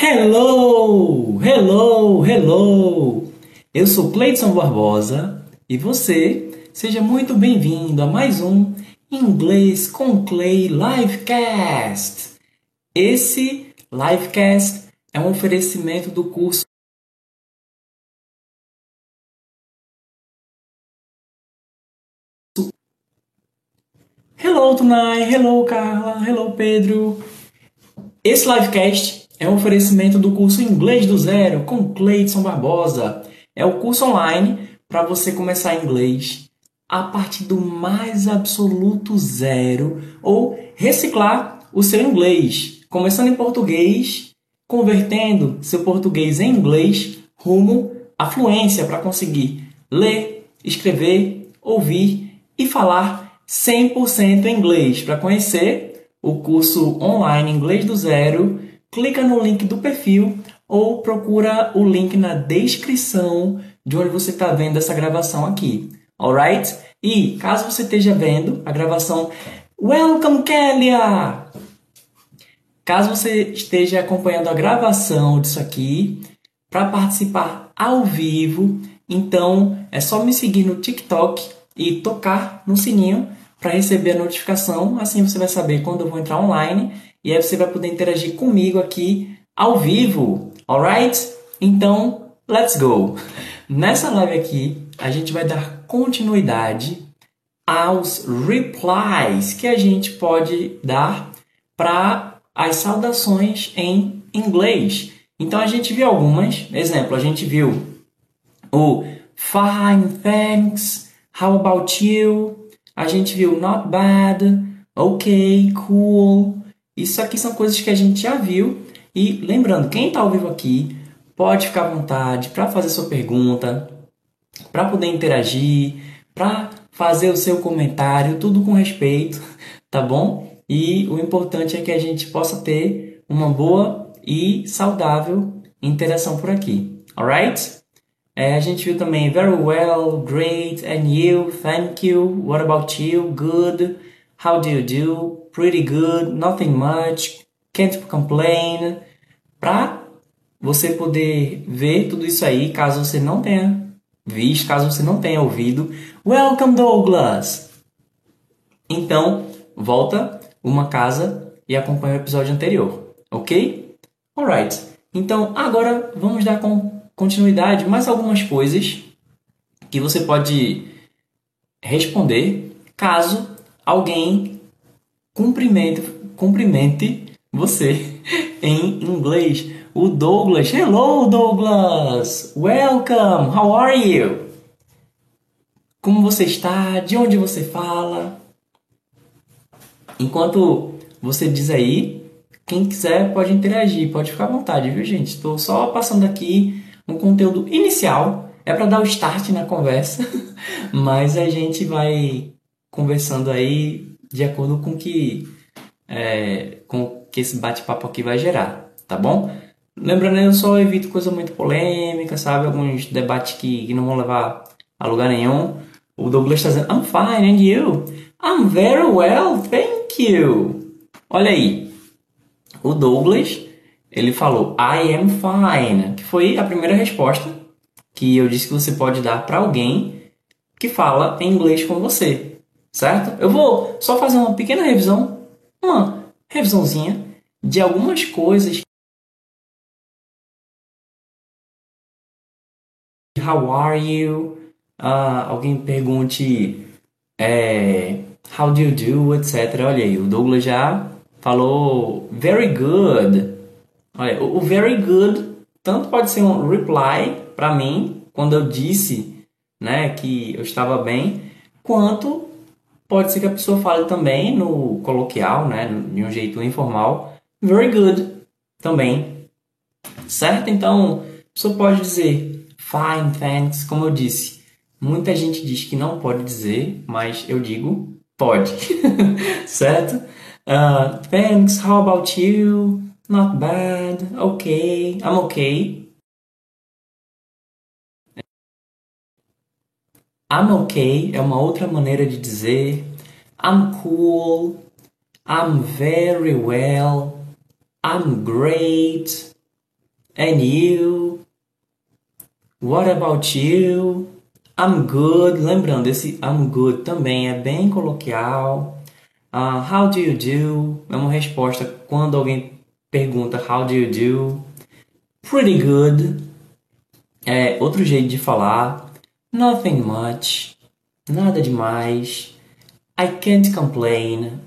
Hello! Hello! Hello! Eu sou Cleiton Barbosa e você seja muito bem-vindo a mais um Inglês com Clay Livecast. Esse livecast é um oferecimento do curso Hello, Tunai. Hello, Carla. Hello, Pedro. Esse livecast é um oferecimento do curso Inglês do Zero com Cleiton Barbosa. É o curso online para você começar inglês a partir do mais absoluto zero ou reciclar o seu inglês, começando em português, convertendo seu português em inglês rumo à fluência para conseguir ler, escrever, ouvir e falar 100% inglês. Para conhecer o curso online Inglês do Zero, clica no link do perfil ou procura o link na descrição de onde você está vendo essa gravação aqui. Alright? E caso você esteja vendo a gravação, Welcome Kélia! Caso você esteja acompanhando a gravação disso aqui, para participar ao vivo, então é só me seguir no TikTok e tocar no sininho para receber a notificação. Assim você vai saber quando eu vou entrar online e aí você vai poder interagir comigo aqui ao vivo, alright? Então, let's go! Nessa live aqui, a gente vai dar continuidade aos replies que a gente pode dar para as saudações em inglês. Então a gente viu algumas, exemplo, a gente viu o fine, thanks, how about you? A gente viu not bad, ok, cool, isso aqui são coisas que a gente já viu. E lembrando, quem está ao vivo aqui pode ficar à vontade para fazer sua pergunta, para poder interagir, para fazer o seu comentário, tudo com respeito, tá bom? E o importante é que a gente possa ter uma boa e saudável interação por aqui, alright? É, a gente viu também very well, great, and you, thank you, what about you, good, how do you do, pretty good, nothing much, can't complain, para você poder ver tudo isso aí, caso você não tenha visto, caso você não tenha ouvido. Welcome Douglas. Então, volta uma casa e acompanha o episódio anterior, ok? Alright. Então, agora vamos dar continuidade mais algumas coisas que você pode responder caso alguém cumprimente, cumprimente você em inglês. O Douglas, hello Douglas, welcome, how are you? Como você está? De onde você fala? Enquanto você diz aí, quem quiser pode interagir, pode ficar à vontade, viu gente? Estou só passando aqui um conteúdo inicial, é para dar o start na conversa, mas a gente vai conversando aí de acordo com que é, com que esse bate-papo aqui vai gerar, tá bom? Lembrando, eu só evito coisa muito polêmica, sabe? Alguns debates que, que não vão levar a lugar nenhum. O Douglas está dizendo, I'm fine, and you? I'm very well, thank you. Olha aí, o Douglas, ele falou, I am fine, que foi a primeira resposta que eu disse que você pode dar para alguém que fala em inglês com você certo? Eu vou só fazer uma pequena revisão, uma revisãozinha de algumas coisas. How are you? Uh, alguém pergunte é, How do you do? Etc. Olha aí, o Douglas já falou very good. Olha, o, o very good tanto pode ser um reply para mim quando eu disse, né, que eu estava bem, quanto Pode ser que a pessoa fale também no coloquial, né, de um jeito informal, very good também. Certo? Então, a pessoa pode dizer fine, thanks, como eu disse. Muita gente diz que não pode dizer, mas eu digo pode. certo? Uh, thanks, how about you? Not bad, okay, I'm okay. I'm okay é uma outra maneira de dizer I'm cool, I'm very well, I'm great, And you? What about you? I'm good. Lembrando, esse I'm good também é bem coloquial. Uh, how do you do? É uma resposta quando alguém pergunta how do you do? Pretty good. É outro jeito de falar. Nothing much. Nada demais. I can't complain.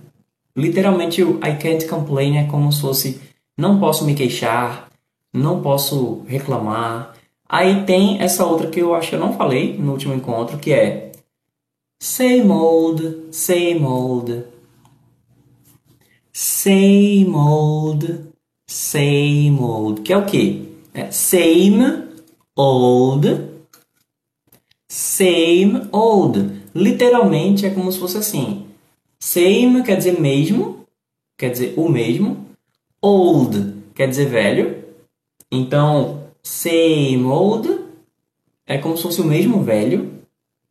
Literalmente o I can't complain é como se fosse não posso me queixar, não posso reclamar. Aí tem essa outra que eu acho que eu não falei no último encontro, que é same old, same old. Same old, same old. Que é o quê? É same old, same old. Literalmente é como se fosse assim. Same quer dizer mesmo, quer dizer o mesmo. Old quer dizer velho. Então, same old é como se fosse o mesmo velho.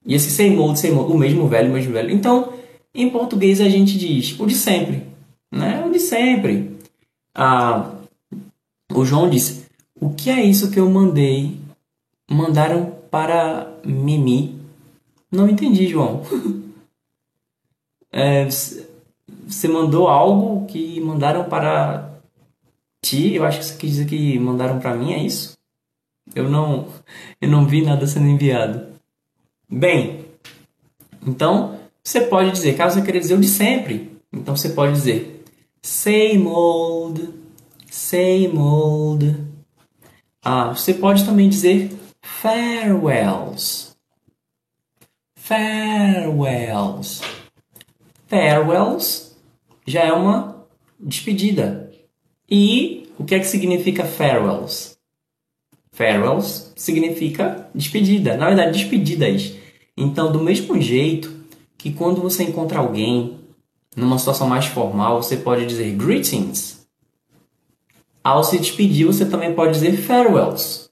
E esse same old, same old, o mesmo velho, o mesmo velho. Então, em português a gente diz o de sempre, né? O de sempre. Ah, o João disse: "O que é isso que eu mandei? Mandaram para Mimi?" Não entendi, João. é, você mandou algo que mandaram para ti, eu acho que você quis dizer que mandaram para mim, é isso? Eu não, eu não vi nada sendo enviado. Bem, então você pode dizer, caso você queira dizer o de sempre, então você pode dizer same old, same old. Ah, você pode também dizer farewells. Farewells. Farewells já é uma despedida. E o que é que significa farewells? Farewells significa despedida, na verdade, despedidas. Então, do mesmo jeito que quando você encontra alguém numa situação mais formal, você pode dizer greetings. Ao se despedir, você também pode dizer farewells.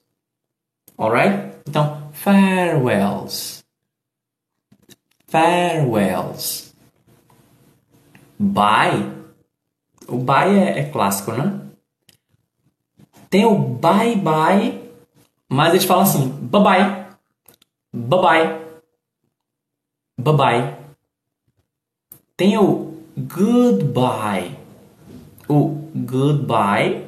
Alright? Então, farewells. Farewells. Bye o bye é, é clássico, né? Tem o bye bye, mas eles falam assim: bye bye, bye bye, bye bye. Tem o goodbye. O goodbye,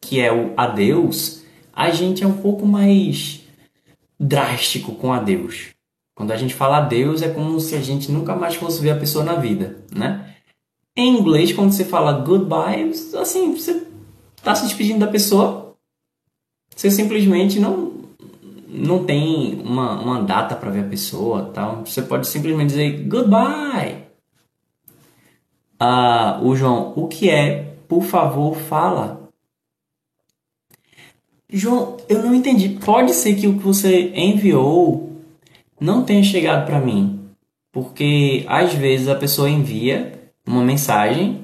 que é o adeus, a gente é um pouco mais drástico com adeus. Quando a gente fala adeus, é como se a gente nunca mais fosse ver a pessoa na vida, né? Em inglês, quando você fala goodbye, assim, você está se despedindo da pessoa, você simplesmente não não tem uma, uma data para ver a pessoa, tal. Você pode simplesmente dizer goodbye. Ah, o João, o que é? Por favor, fala. João, eu não entendi. Pode ser que o que você enviou não tenha chegado para mim, porque às vezes a pessoa envia uma mensagem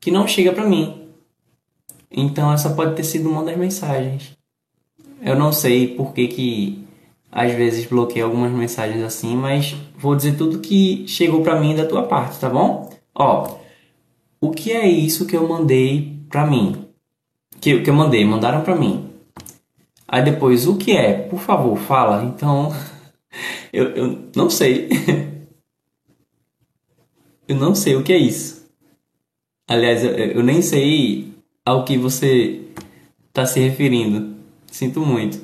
que não chega para mim. Então essa pode ter sido uma das mensagens. Eu não sei por que, que às vezes bloqueio algumas mensagens assim, mas vou dizer tudo que chegou para mim da tua parte, tá bom? Ó, o que é isso que eu mandei para mim? Que, que eu mandei, mandaram para mim. Aí depois, o que é? Por favor, fala. Então, eu, eu não sei. Eu não sei o que é isso. Aliás, eu, eu nem sei ao que você está se referindo. Sinto muito.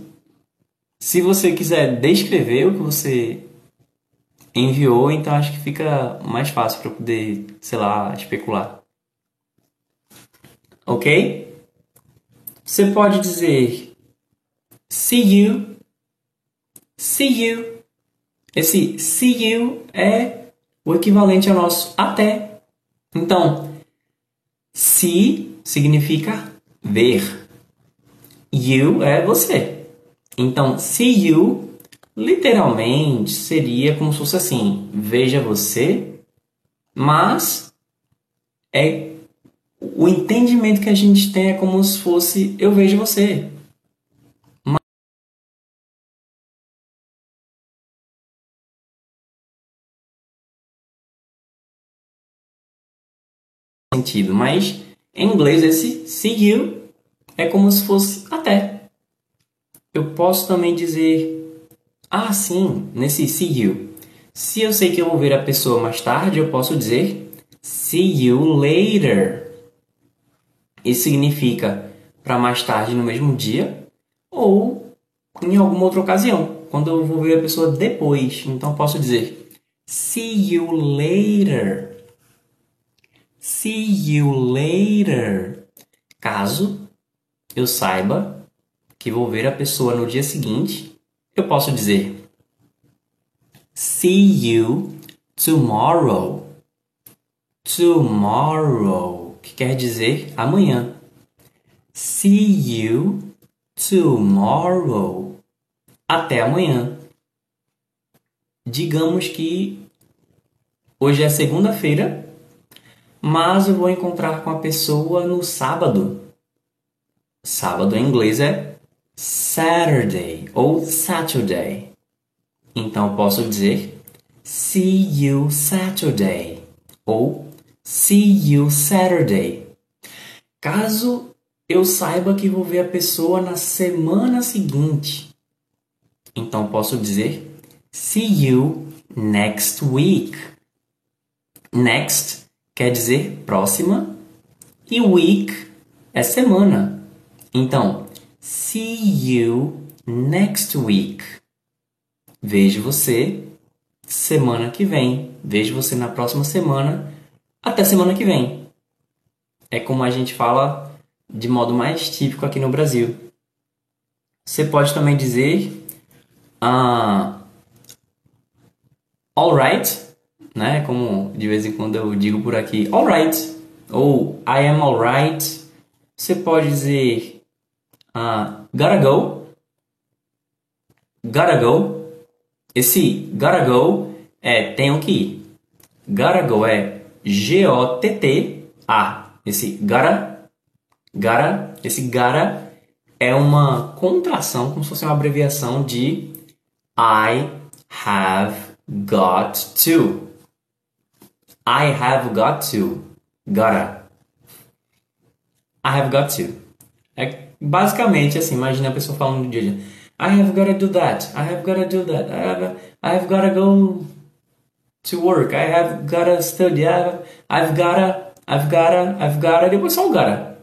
Se você quiser descrever o que você enviou, então acho que fica mais fácil para poder, sei lá, especular. Ok? Você pode dizer see you, see you. Esse see you é o equivalente ao nosso até. Então, se significa ver. You é você. Então, see you literalmente seria como se fosse assim: veja você, mas é o entendimento que a gente tem é como se fosse eu vejo você. Sentido, mas em inglês esse see you é como se fosse até. Eu posso também dizer ah, sim, nesse see you. Se eu sei que eu vou ver a pessoa mais tarde, eu posso dizer see you later. Isso significa para mais tarde no mesmo dia ou em alguma outra ocasião, quando eu vou ver a pessoa depois. Então posso dizer see you later. See you later. Caso eu saiba que vou ver a pessoa no dia seguinte, eu posso dizer See you tomorrow. Tomorrow, que quer dizer amanhã. See you tomorrow. Até amanhã. Digamos que hoje é segunda-feira, mas eu vou encontrar com a pessoa no sábado. Sábado em inglês é Saturday ou Saturday. Então posso dizer See you Saturday ou See you Saturday. Caso eu saiba que vou ver a pessoa na semana seguinte, então posso dizer See you next week. Next quer dizer próxima e week é semana. Então, see you next week. Vejo você semana que vem. Vejo você na próxima semana. Até semana que vem. É como a gente fala de modo mais típico aqui no Brasil. Você pode também dizer uh, alright, né? Como de vez em quando eu digo por aqui, alright, ou I am alright. Você pode dizer uh, gotta go, gotta go. Esse gotta go é tenho que ir. Gotta go é G-O-T-T-A. Esse gotta, gotta, esse gotta é uma contração, como se fosse uma abreviação de I have got to. I have got to. Gotta. I have got to. É basicamente assim, imagina a pessoa falando no dia a dia. I have gotta do that. I have gotta do that. I have, I have gotta go to work. I have gotta study. I have, I've gotta, I've gotta, I've gotta. Depois só o gotta.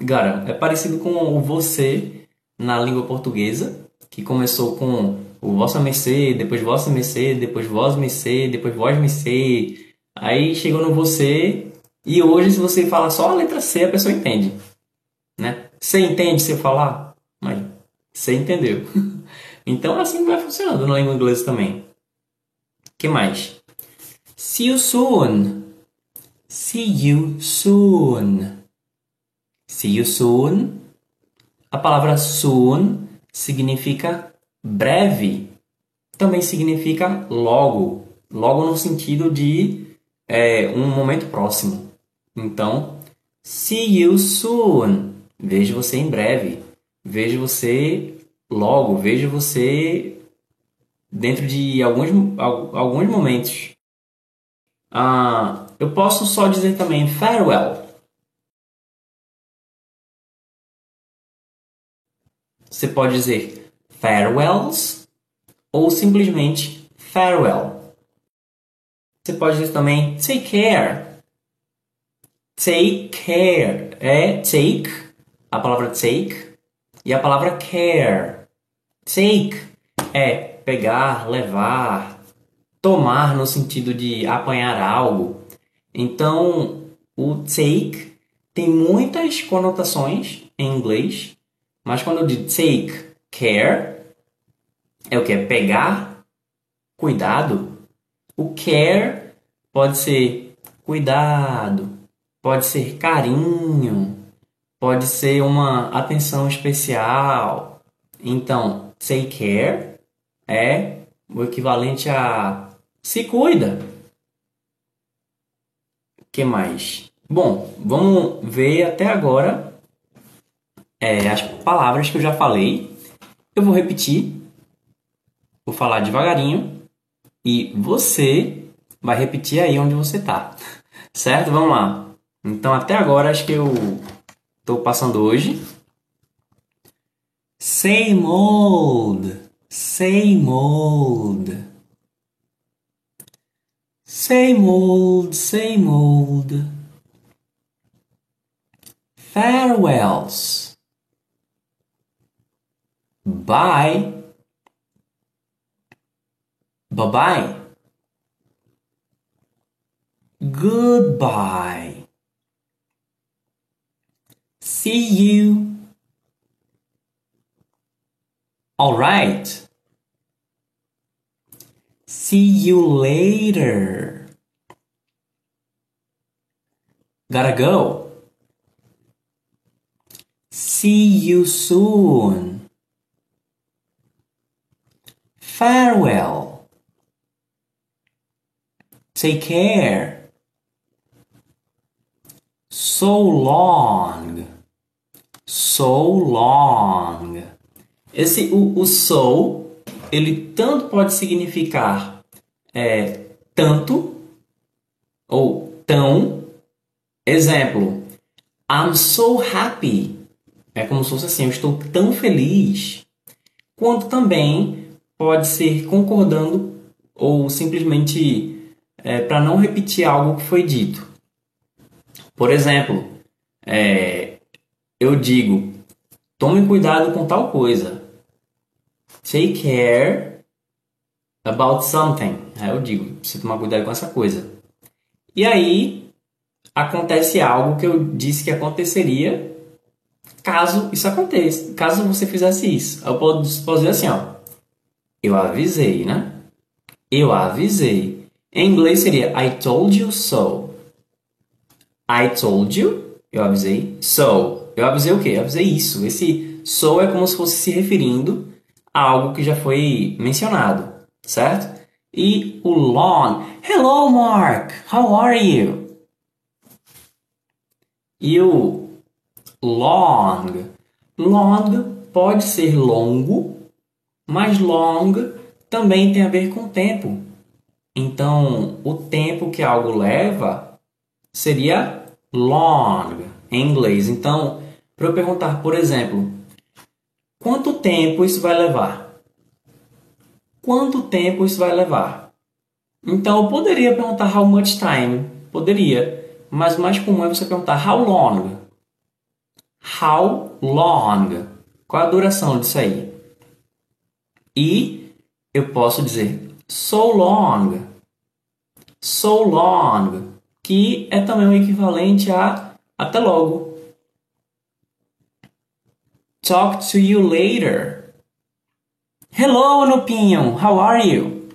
Gotta. É parecido com o você na língua portuguesa, que começou com o vossa mercê, depois vossa mercê, depois vós mercê, depois vós mercê. Aí chegou no você e hoje se você falar só a letra C, a pessoa entende, né? Você entende se falar? Mas você entendeu. então assim vai funcionando na língua inglesa também. que mais? See you soon. See you soon. See you soon. A palavra soon significa breve. Também significa logo. Logo no sentido de é, um momento próximo. Então, see you soon. Vejo você em breve. Vejo você logo. Vejo você dentro de alguns, alguns momentos. Ah, eu posso só dizer também farewell. Você pode dizer farewells ou simplesmente farewell. Você pode dizer também take care. Take care é take a palavra take e a palavra care. Take é pegar, levar, tomar no sentido de apanhar algo. Então, o take tem muitas conotações em inglês, mas quando eu digo take care, é o que? É pegar, cuidado. O care pode ser cuidado, pode ser carinho, pode ser uma atenção especial. Então, take care é o equivalente a se cuida. que mais? Bom, vamos ver até agora é, as palavras que eu já falei. Eu vou repetir, vou falar devagarinho e você vai repetir aí onde você está. Certo? Vamos lá. Então, até agora, acho que eu estou passando hoje. Same old, same old. Same old, same old. Farewells. Bye. Bye bye. Goodbye. See you. All right. See you later. Gotta go. See you soon. Farewell. Take care. So long. So long. Esse o, o so, ele tanto pode significar é, tanto ou tão. Exemplo, I'm so happy. É como se fosse assim, eu estou tão feliz. Quanto também pode ser concordando ou simplesmente é, para não repetir algo que foi dito. Por exemplo, é, eu digo: tome cuidado com tal coisa. Take care about something. Eu digo: você tomar cuidado com essa coisa. E aí acontece algo que eu disse que aconteceria caso isso aconteça, caso você fizesse isso. Eu posso, posso dizer assim, ó. Eu avisei, né? Eu avisei. Em inglês seria I told you so. I told you, eu avisei. So, eu avisei o quê? Eu avisei isso. Esse so é como se fosse se referindo a algo que já foi mencionado, certo? E o long. Hello, Mark. How are you? E o long. Long pode ser longo, mas long também tem a ver com tempo. Então, o tempo que algo leva seria long em inglês. Então, para eu perguntar, por exemplo, quanto tempo isso vai levar? Quanto tempo isso vai levar? Então, eu poderia perguntar how much time? Poderia. Mas o mais comum é você perguntar how long? How long? Qual a duração disso aí? E eu posso dizer so long. So long, que é também o equivalente a até logo. Talk to you later. Hello, Nupinho. How are you?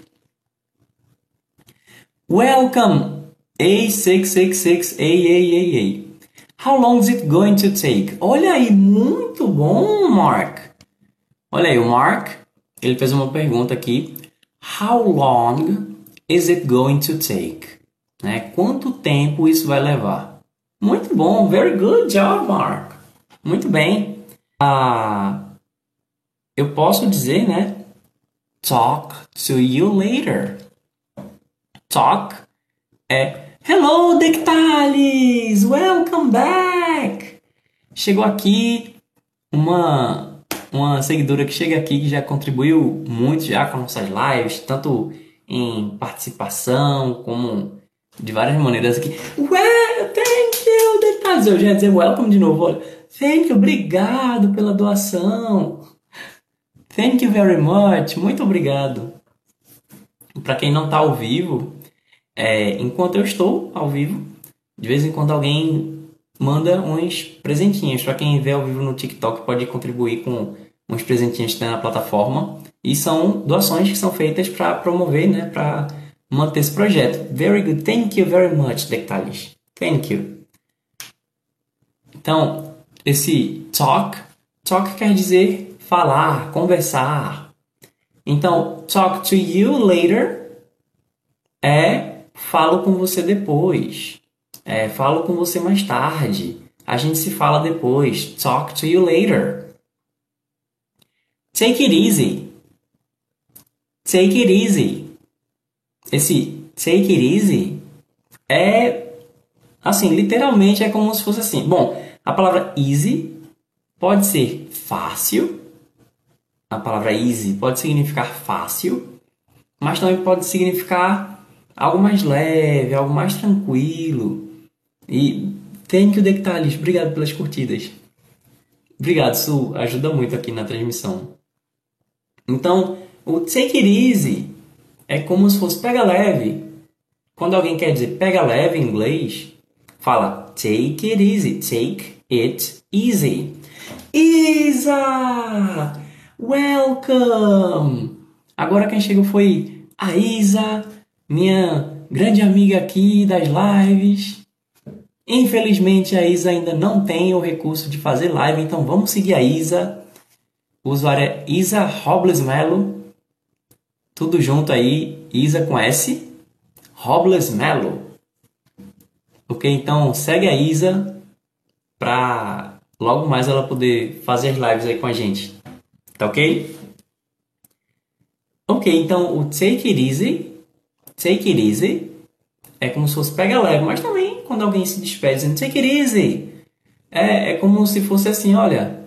Welcome, A666AA. How long is it going to take? Olha aí, muito bom, Mark. Olha aí, o Mark, ele fez uma pergunta aqui. How long is it going to take? Né? Quanto tempo isso vai levar? Muito bom, very good job, Mark. Muito bem. Ah, eu posso dizer, né? Talk to you later. Talk é Hello, Dectalis! Welcome back! Chegou aqui uma, uma seguidora que chega aqui que já contribuiu muito já com nossas lives, tanto em participação como de várias maneiras aqui. Well, thank you, Dectalis! Eu já ia dizer welcome de novo, olha. Thank you, obrigado pela doação. Thank you very much, muito obrigado. Para quem não está ao vivo, é, enquanto eu estou ao vivo, de vez em quando alguém manda uns presentinhos. Para quem vê ao vivo no TikTok, pode contribuir com uns presentinhos que tem na plataforma. E são doações que são feitas para promover, né, para manter esse projeto. Very good. Thank you very much, Dectalis. Thank you. Então, esse talk, talk quer dizer falar, conversar. Então, talk to you later é falo com você depois. É, falo com você mais tarde. A gente se fala depois. Talk to you later. Take it easy. Take it easy. Esse take it easy é assim, literalmente é como se fosse assim. Bom, a palavra easy pode ser fácil a palavra easy pode significar fácil, mas também pode significar algo mais leve, algo mais tranquilo. E thank you, Dectalis. Obrigado pelas curtidas. Obrigado, Su. Ajuda muito aqui na transmissão. Então, o take it easy é como se fosse pega leve. Quando alguém quer dizer pega leve em inglês, fala take it easy, take it easy. Isa! Welcome! Agora quem chegou foi a Isa, minha grande amiga aqui das lives. Infelizmente a Isa ainda não tem o recurso de fazer live, então vamos seguir a Isa. O usuário é Isa Robles Melo. Tudo junto aí, Isa com S. Robles Melo. Ok, então segue a Isa para logo mais ela poder fazer as lives aí com a gente. Tá ok? Ok, então o take it easy, take it easy, é como se fosse pega leve, mas também quando alguém se despede dizendo take it easy, é, é como se fosse assim, olha,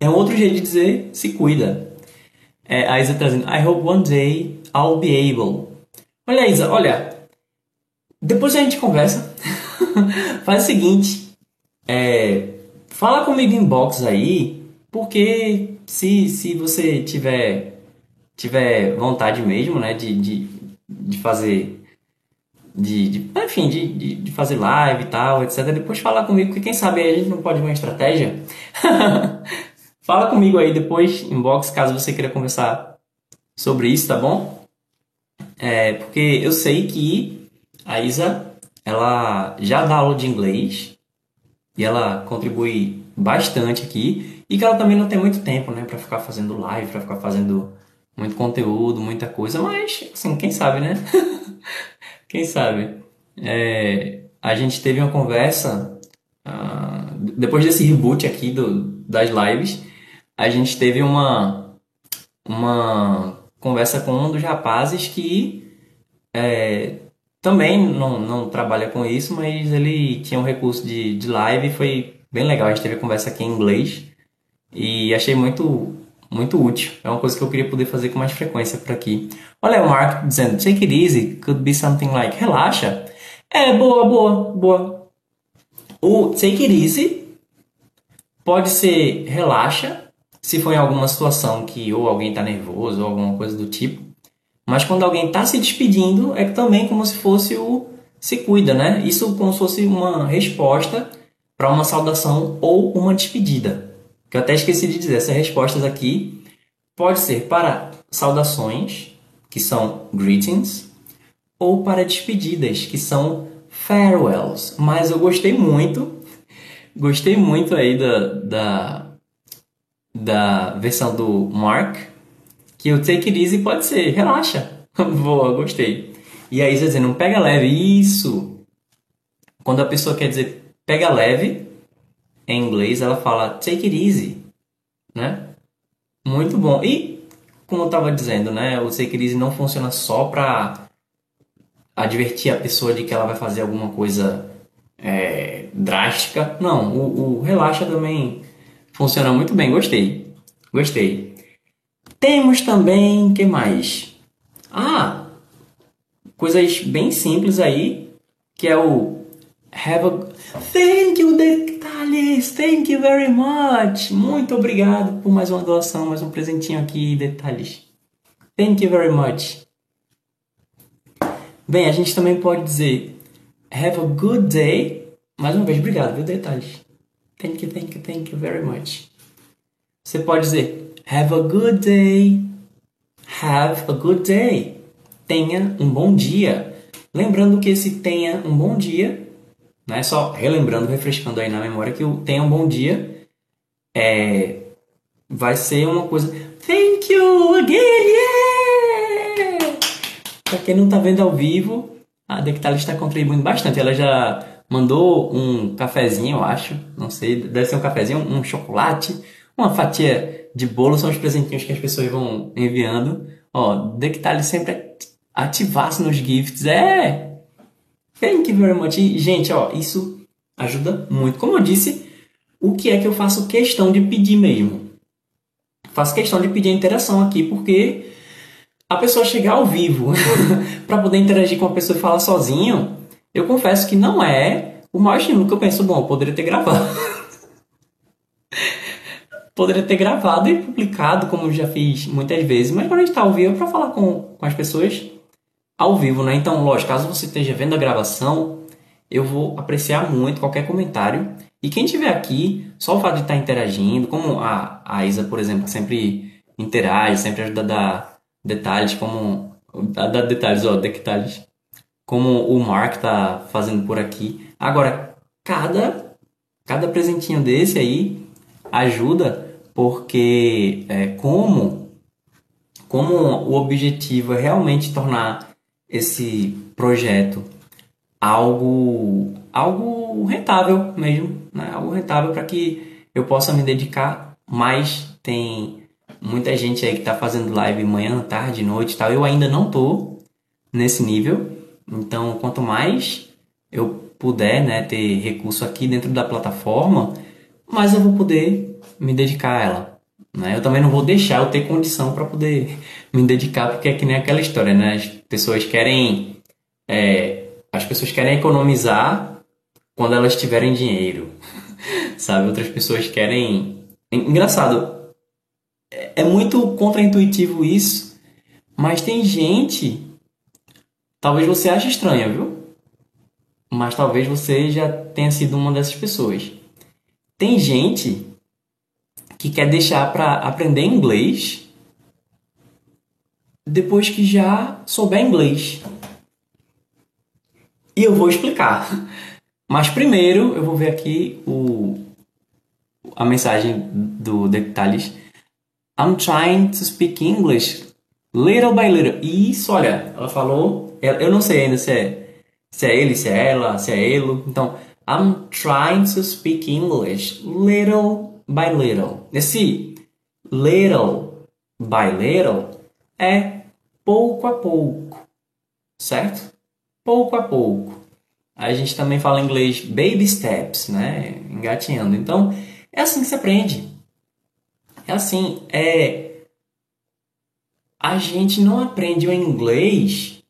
é um outro jeito de dizer se cuida. É, a Isa trazendo, I hope one day I'll be able. Olha, Isa, olha, depois a gente conversa. Faz o seguinte, é, fala comigo em box aí, porque se, se você tiver tiver vontade mesmo, né, de, de, de fazer, de, de enfim, de, de, de, fazer live e tal, etc. Depois fala comigo, porque quem sabe a gente não pode uma estratégia. fala comigo aí depois, inbox, caso você queira conversar sobre isso, tá bom? É, porque eu sei que a Isa, ela já dá aula de inglês e ela contribui bastante aqui e que ela também não tem muito tempo, né, para ficar fazendo live, para ficar fazendo muito conteúdo, muita coisa, mas, assim, quem sabe, né? quem sabe? É, a gente teve uma conversa, uh, depois desse reboot aqui do, das lives, a gente teve uma, uma conversa com um dos rapazes que é, também não, não trabalha com isso, mas ele tinha um recurso de, de live e foi bem legal. A gente teve a conversa aqui em inglês e achei muito muito útil. É uma coisa que eu queria poder fazer com mais frequência por aqui. Olha o Mark dizendo, take it easy, could be something like, relaxa. É, boa, boa, boa. O take it easy pode ser relaxa, se for em alguma situação que ou alguém está nervoso ou alguma coisa do tipo. Mas quando alguém está se despedindo, é também como se fosse o se cuida, né? Isso como se fosse uma resposta para uma saudação ou uma despedida que eu até esqueci de dizer, essas respostas aqui pode ser para saudações, que são greetings, ou para despedidas, que são farewells. Mas eu gostei muito, gostei muito aí da, da, da versão do Mark, que o take it easy pode ser, relaxa. Boa, gostei. E aí, você dizendo, pega leve, isso. Quando a pessoa quer dizer pega leve, em inglês, ela fala take it easy, né? Muito bom. E, como eu estava dizendo, né, o take it easy não funciona só para advertir a pessoa de que ela vai fazer alguma coisa é, drástica. Não, o, o relaxa também funciona muito bem. Gostei, gostei. Temos também, que mais? Ah, coisas bem simples aí, que é o have a... Thank you, detalhes! Thank you very much! Muito obrigado por mais uma doação, mais um presentinho aqui, detalhes. Thank you very much. Bem, a gente também pode dizer Have a good day. Mais uma vez, obrigado, viu, detalhes. Thank you, thank you, thank you very much. Você pode dizer Have a good day. Have a good day. Tenha um bom dia. Lembrando que esse tenha um bom dia né? Só relembrando, refrescando aí na memória que o Tenha um Bom Dia é, vai ser uma coisa. Thank you again! Yeah! Pra quem não tá vendo ao vivo, a Dectalis está contribuindo bastante. Ela já mandou um cafezinho, eu acho. Não sei, deve ser um cafezinho, um chocolate, uma fatia de bolo. São os presentinhos que as pessoas vão enviando. Ó, Dectalis sempre ativasse nos gifts. É! Thank you very much. Gente, ó, isso ajuda muito. Como eu disse, o que é que eu faço questão de pedir mesmo? faço questão de pedir a interação aqui, porque a pessoa chegar ao vivo para poder interagir com a pessoa e falar sozinho, eu confesso que não é o maior estímulo que eu penso, bom, eu poderia ter gravado. poderia ter gravado e publicado, como já fiz muitas vezes, mas quando a gente está ao vivo é para falar com, com as pessoas ao vivo, né? Então, lógico, caso você esteja vendo a gravação, eu vou apreciar muito qualquer comentário. E quem estiver aqui, só o fato de estar interagindo, como a, a Isa, por exemplo, sempre interage, sempre ajuda a dar detalhes, como. A dar detalhes, ó, detalhes. Como o Mark tá fazendo por aqui. Agora, cada, cada presentinho desse aí ajuda, porque é, como, como o objetivo é realmente tornar esse projeto algo algo rentável mesmo, né? algo rentável para que eu possa me dedicar mais. Tem muita gente aí que está fazendo live manhã, tarde, noite, tal. Eu ainda não tô nesse nível. Então, quanto mais eu puder, né, ter recurso aqui dentro da plataforma, mais eu vou poder me dedicar a ela. Né? Eu também não vou deixar eu ter condição para poder me dedicar, porque é que nem aquela história, né? As pessoas querem é, as pessoas querem economizar quando elas tiverem dinheiro, sabe? Outras pessoas querem. Engraçado, é, é muito contraintuitivo isso, mas tem gente. Talvez você ache estranha, viu? Mas talvez você já tenha sido uma dessas pessoas. Tem gente que quer deixar para aprender inglês depois que já souber inglês. E eu vou explicar. Mas primeiro eu vou ver aqui o, a mensagem do Detalhes. I'm trying to speak English little by little. Isso, olha, ela falou. Eu não sei ainda se é, se é ele, se é ela, se é ele. Então, I'm trying to speak English little by little. Esse little by little é pouco a pouco, certo? pouco a pouco. A gente também fala em inglês baby steps, né? Engatinhando. Então, é assim que se aprende. É assim, é a gente não aprende o inglês.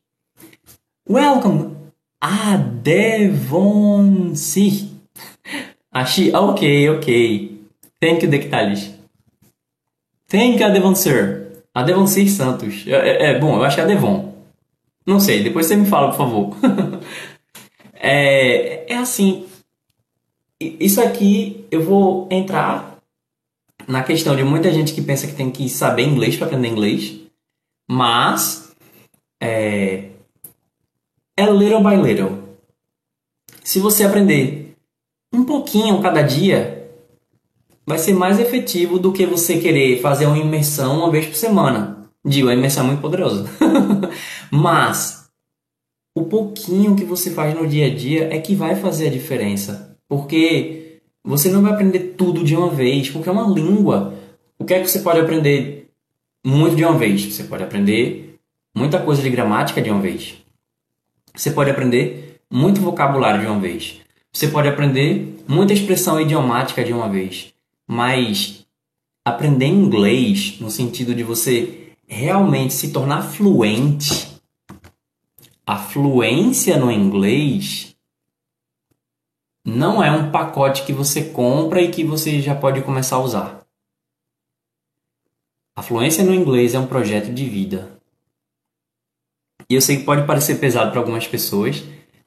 Welcome a Devon C. Achei, ok, ok. Thank you, Dectalis. Thank you, Devon Sir. A Devon Sir Santos. É, é, é, bom, eu acho que é a Devon. Não sei, depois você me fala, por favor. é, é assim. Isso aqui eu vou entrar na questão de muita gente que pensa que tem que saber inglês para aprender inglês, mas é, é little by little. Se você aprender um pouquinho cada dia, vai ser mais efetivo do que você querer fazer uma imersão uma vez por semana. Digo, a imersão é muito poderosa. Mas o pouquinho que você faz no dia a dia é que vai fazer a diferença. Porque você não vai aprender tudo de uma vez, porque é uma língua. O que é que você pode aprender muito de uma vez? Você pode aprender muita coisa de gramática de uma vez. Você pode aprender muito vocabulário de uma vez. Você pode aprender muita expressão idiomática de uma vez. Mas aprender inglês no sentido de você realmente se tornar fluente, a fluência no inglês não é um pacote que você compra e que você já pode começar a usar. A fluência no inglês é um projeto de vida. E eu sei que pode parecer pesado para algumas pessoas,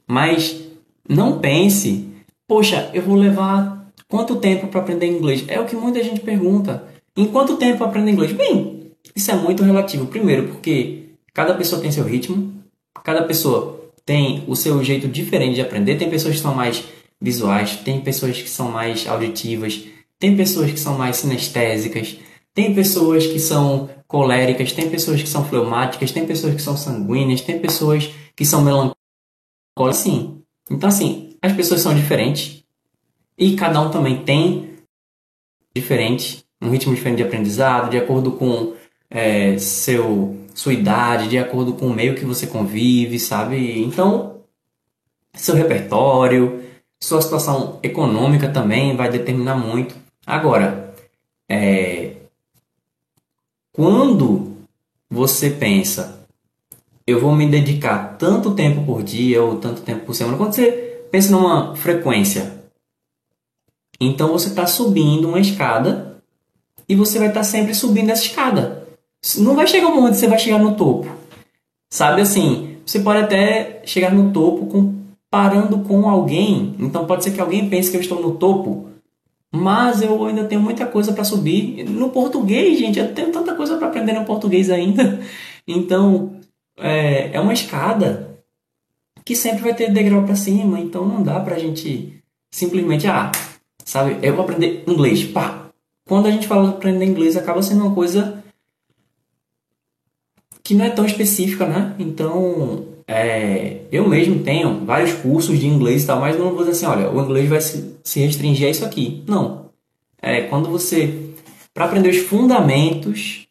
mas não pense, poxa, eu vou levar quanto tempo para aprender inglês? É o que muita gente pergunta. Em quanto tempo aprender inglês? Bem, isso é muito relativo. Primeiro, porque cada pessoa tem seu ritmo, cada pessoa tem o seu jeito diferente de aprender. Tem pessoas que são mais visuais, tem pessoas que são mais auditivas, tem pessoas que são mais sinestésicas, tem pessoas que são coléricas, tem pessoas que são fleumáticas, tem pessoas que são sanguíneas, tem pessoas que são melancólicas. Sim. Então, assim, as pessoas são diferentes e cada um também tem diferente, um ritmo diferente de aprendizado, de acordo com é, seu, sua idade, de acordo com o meio que você convive, sabe? Então, seu repertório, sua situação econômica também vai determinar muito. Agora, é, quando você pensa, eu vou me dedicar tanto tempo por dia ou tanto tempo por semana, quando você pensa numa frequência, então você está subindo uma escada e você vai estar tá sempre subindo essa escada. Não vai chegar um momento que você vai chegar no topo. Sabe assim, você pode até chegar no topo comparando com alguém. Então pode ser que alguém pense que eu estou no topo, mas eu ainda tenho muita coisa para subir. No português, gente, eu tenho tanta coisa para aprender no português ainda. Então, é, é uma escada que sempre vai ter degrau para cima. Então, não dá para a gente simplesmente, ah, sabe, eu vou aprender inglês. Pá! Quando a gente fala aprender inglês, acaba sendo uma coisa que não é tão específica, né? Então, é, eu mesmo tenho vários cursos de inglês e tal, mas não vou dizer assim, olha, o inglês vai se, se restringir a isso aqui. Não. É, quando você, para aprender os fundamentos,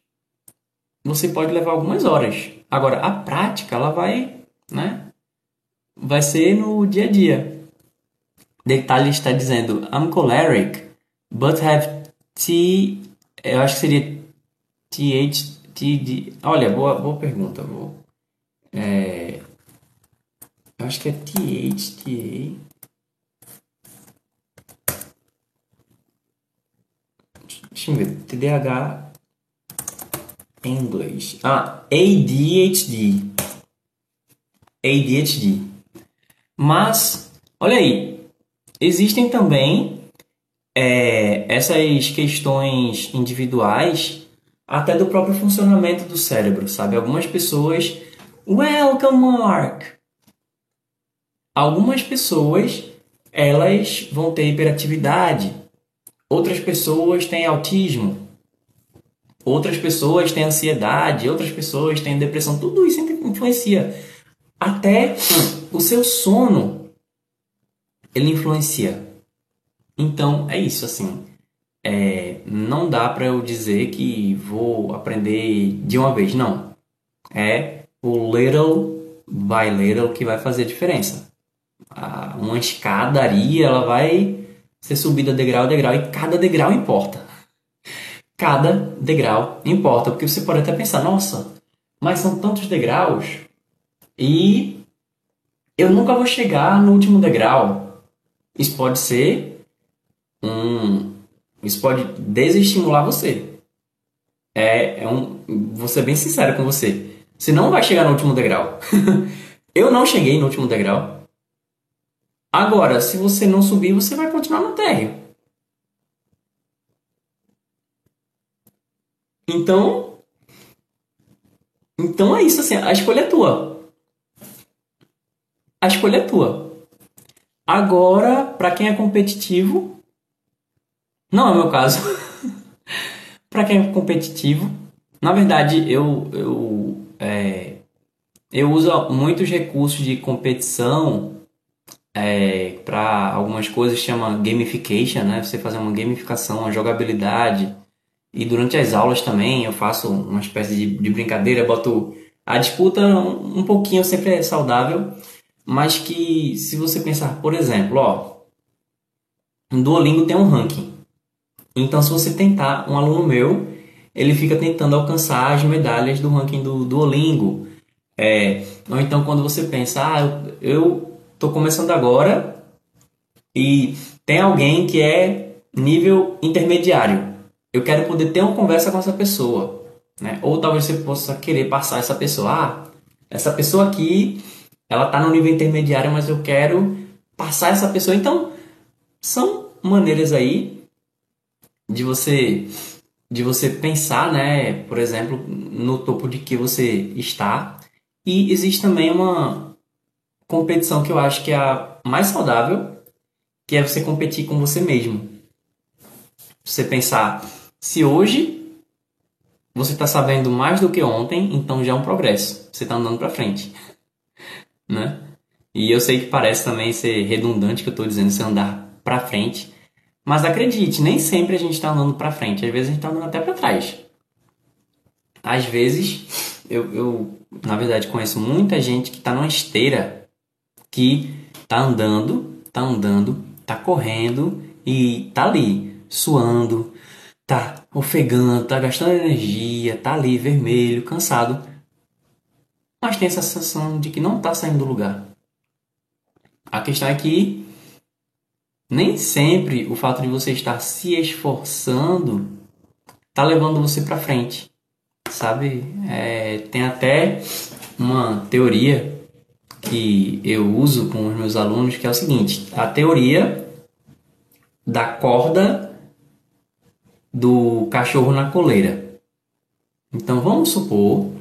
você pode levar algumas horas. Agora, a prática, ela vai, né? Vai ser no dia a dia. Detalhe está dizendo, I'm choleric, but have T, eu acho que seria TH, TD. Olha, boa, boa pergunta. Vou, é, eu acho que é THTA. Deixa eu ver. TDAH em inglês. Ah, ADHD. ADHD. Mas, olha aí. Existem também é, essas questões individuais até do próprio funcionamento do cérebro, sabe? Algumas pessoas. Welcome, Mark! Algumas pessoas elas vão ter hiperatividade, outras pessoas têm autismo, outras pessoas têm ansiedade, outras pessoas têm depressão, tudo isso influencia. Até o seu sono ele influencia. Então é isso assim. É, não dá para eu dizer que vou aprender de uma vez, não. É o little by little que vai fazer diferença uma escadaria, ela vai ser subida degrau a degrau e cada degrau importa. Cada degrau importa, porque você pode até pensar, nossa, mas são tantos degraus e eu nunca vou chegar no último degrau. Isso pode ser um. Isso pode desestimular você. É, é um. Vou ser bem sincero com você. Você não vai chegar no último degrau. eu não cheguei no último degrau. Agora, se você não subir, você vai continuar no térreo. Então, então é isso assim, a escolha é tua. A escolha é tua. Agora, para quem é competitivo, não é o meu caso. para quem é competitivo, na verdade, eu eu é, eu uso muitos recursos de competição é, para algumas coisas chama gamification, né? Você fazer uma gamificação, uma jogabilidade. E durante as aulas também eu faço uma espécie de, de brincadeira, boto a disputa um, um pouquinho sempre é saudável, mas que se você pensar, por exemplo, ó, no Duolingo tem um ranking. Então se você tentar, um aluno meu, ele fica tentando alcançar as medalhas do ranking do Duolingo. É, ou então quando você pensa, ah, eu, estou começando agora e tem alguém que é nível intermediário. Eu quero poder ter uma conversa com essa pessoa. Né? Ou talvez você possa querer passar essa pessoa. Ah, essa pessoa aqui, ela está no nível intermediário, mas eu quero passar essa pessoa. Então, são maneiras aí de você de você pensar, né, por exemplo, no topo de que você está. E existe também uma competição que eu acho que é a mais saudável, que é você competir com você mesmo. Você pensar, se hoje você está sabendo mais do que ontem, então já é um progresso. Você está andando para frente, né? E eu sei que parece também ser redundante que eu estou dizendo você andar para frente, mas acredite, nem sempre a gente está andando para frente. Às vezes a gente está andando até para trás. Às vezes eu, eu, na verdade, conheço muita gente que está numa esteira que tá andando, tá andando, tá correndo e tá ali, suando, tá ofegante, tá gastando energia, tá ali vermelho, cansado, mas tem essa sensação de que não tá saindo do lugar. A questão é que nem sempre o fato de você estar se esforçando tá levando você para frente, sabe? É, tem até uma teoria que eu uso com os meus alunos que é o seguinte: a teoria da corda do cachorro na coleira. Então vamos supor,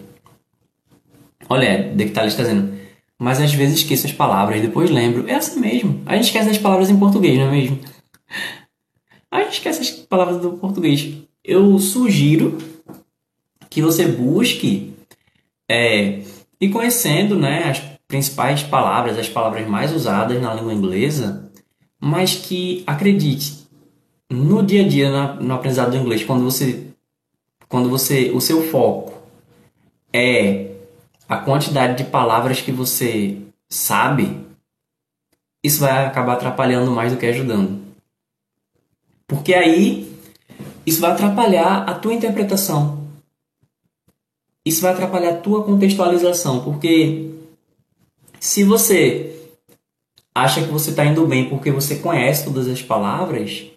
olha, de que tá está dizendo, mas às vezes esqueço as palavras e depois lembro. É assim mesmo. A gente esquece as palavras em português, não é mesmo? A gente esquece as palavras do português. Eu sugiro que você busque é, ir conhecendo né, as principais palavras, as palavras mais usadas na língua inglesa, mas que acredite no dia a dia no aprendizado do inglês, quando você quando você o seu foco é a quantidade de palavras que você sabe, isso vai acabar atrapalhando mais do que ajudando. Porque aí isso vai atrapalhar a tua interpretação. Isso vai atrapalhar a tua contextualização, porque se você acha que você está indo bem porque você conhece todas as palavras,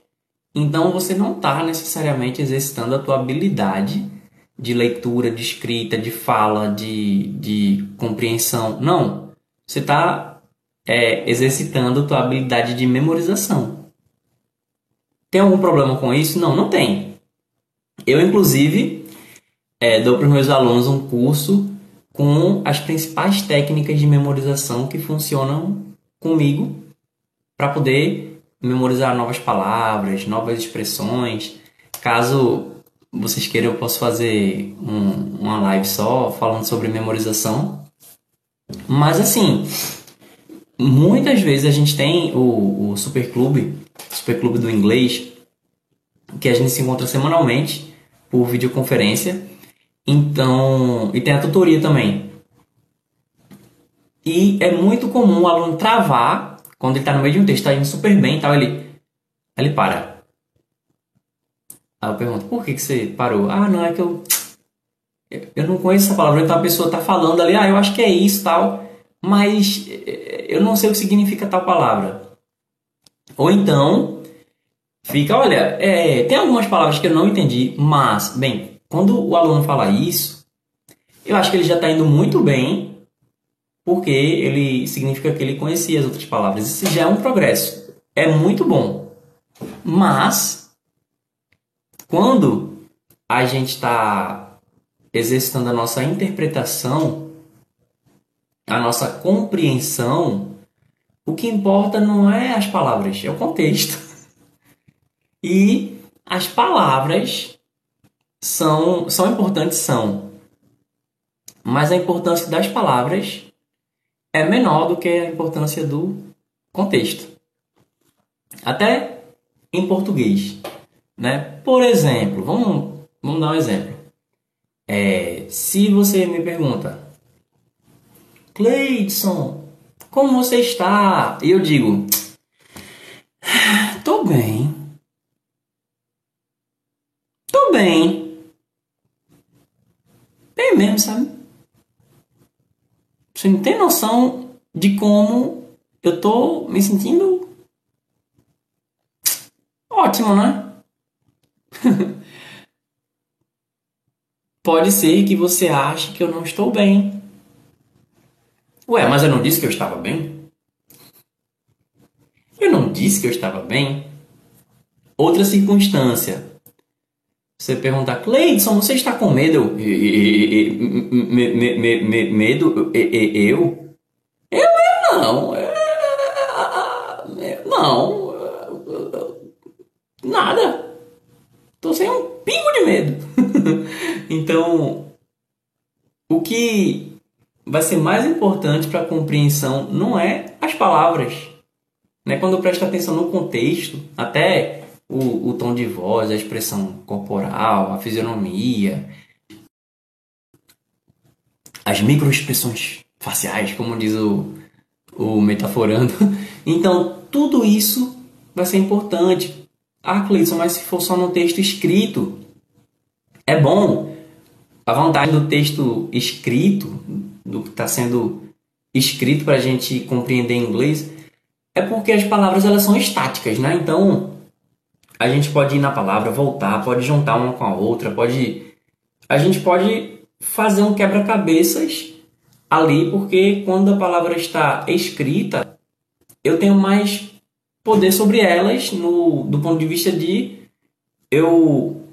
então você não está necessariamente exercitando a tua habilidade de leitura, de escrita, de fala, de, de compreensão. Não. Você está é, exercitando tua habilidade de memorização. Tem algum problema com isso? Não, não tem. Eu, inclusive, é, dou para os meus alunos um curso com as principais técnicas de memorização que funcionam comigo para poder memorizar novas palavras, novas expressões. Caso vocês queiram, eu posso fazer um, uma live só falando sobre memorização. Mas assim, muitas vezes a gente tem o, o Super Clube, Super Clube do Inglês, que a gente se encontra semanalmente por videoconferência então, e tem a tutoria também. E é muito comum o aluno travar quando ele está no meio de um texto, está indo super bem e tal, ele, ele para. Aí eu pergunto, por que, que você parou? Ah, não, é que eu, eu não conheço essa palavra, então a pessoa está falando ali, ah, eu acho que é isso tal, mas eu não sei o que significa tal palavra. Ou então, fica, olha, é, tem algumas palavras que eu não entendi, mas, bem, quando o aluno fala isso, eu acho que ele já está indo muito bem, porque ele significa que ele conhecia as outras palavras. Isso já é um progresso. É muito bom. Mas, quando a gente está exercitando a nossa interpretação, a nossa compreensão, o que importa não é as palavras, é o contexto. E as palavras são, são importantes, são. Mas a importância das palavras é menor do que a importância do contexto. Até em português. Né? Por exemplo, vamos, vamos dar um exemplo. É, se você me pergunta, Cleidson, como você está? E eu digo, tô bem. Tô bem. Bem mesmo, sabe? Você não tem noção de como eu tô me sentindo ótimo, né? Pode ser que você ache que eu não estou bem. Ué, mas eu não disse que eu estava bem? Eu não disse que eu estava bem. Outra circunstância. Você perguntar, Cleidson, você está com medo? Medo? Eu? Eu? Não. Não. Nada. Estou sem um pingo de medo. então, o que vai ser mais importante para a compreensão não é as palavras. Né? Quando eu presto atenção no contexto, até o, o tom de voz, a expressão corporal, a fisionomia, as microexpressões faciais, como diz o, o metaforando. Então, tudo isso vai ser importante. Ah, Cleiton, mas se for só no texto escrito, é bom. A vantagem do texto escrito, do que está sendo escrito para a gente compreender em inglês, é porque as palavras elas são estáticas, né? Então a gente pode ir na palavra, voltar, pode juntar uma com a outra, pode a gente pode fazer um quebra-cabeças ali, porque quando a palavra está escrita, eu tenho mais poder sobre elas no, do ponto de vista de eu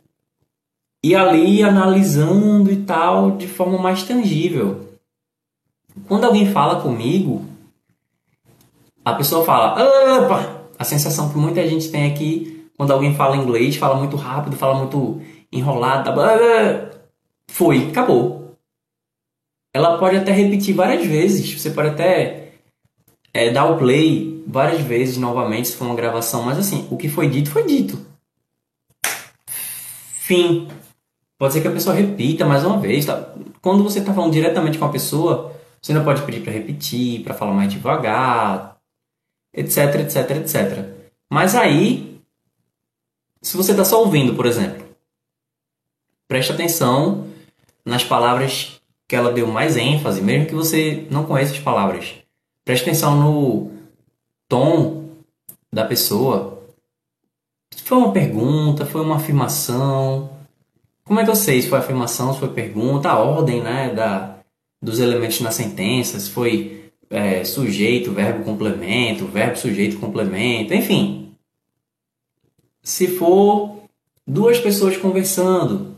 ir ali analisando e tal de forma mais tangível. Quando alguém fala comigo, a pessoa fala, opa! A sensação que muita gente tem aqui quando alguém fala inglês, fala muito rápido, fala muito enrolado, foi, acabou. Ela pode até repetir várias vezes, você pode até é, dar o play várias vezes novamente se for uma gravação, mas assim, o que foi dito foi dito. Fim. Pode ser que a pessoa repita mais uma vez. Tá? Quando você está falando diretamente com a pessoa, você ainda pode pedir para repetir, para falar mais devagar, etc, etc, etc. Mas aí, se você está só ouvindo, por exemplo, preste atenção nas palavras que ela deu mais ênfase, mesmo que você não conheça as palavras. Preste atenção no tom da pessoa. Foi uma pergunta, foi uma afirmação. Como é que eu sei se foi afirmação, se foi pergunta, a ordem né, da, dos elementos na sentença, se foi é, sujeito, verbo, complemento, verbo, sujeito, complemento, enfim. Se for duas pessoas conversando,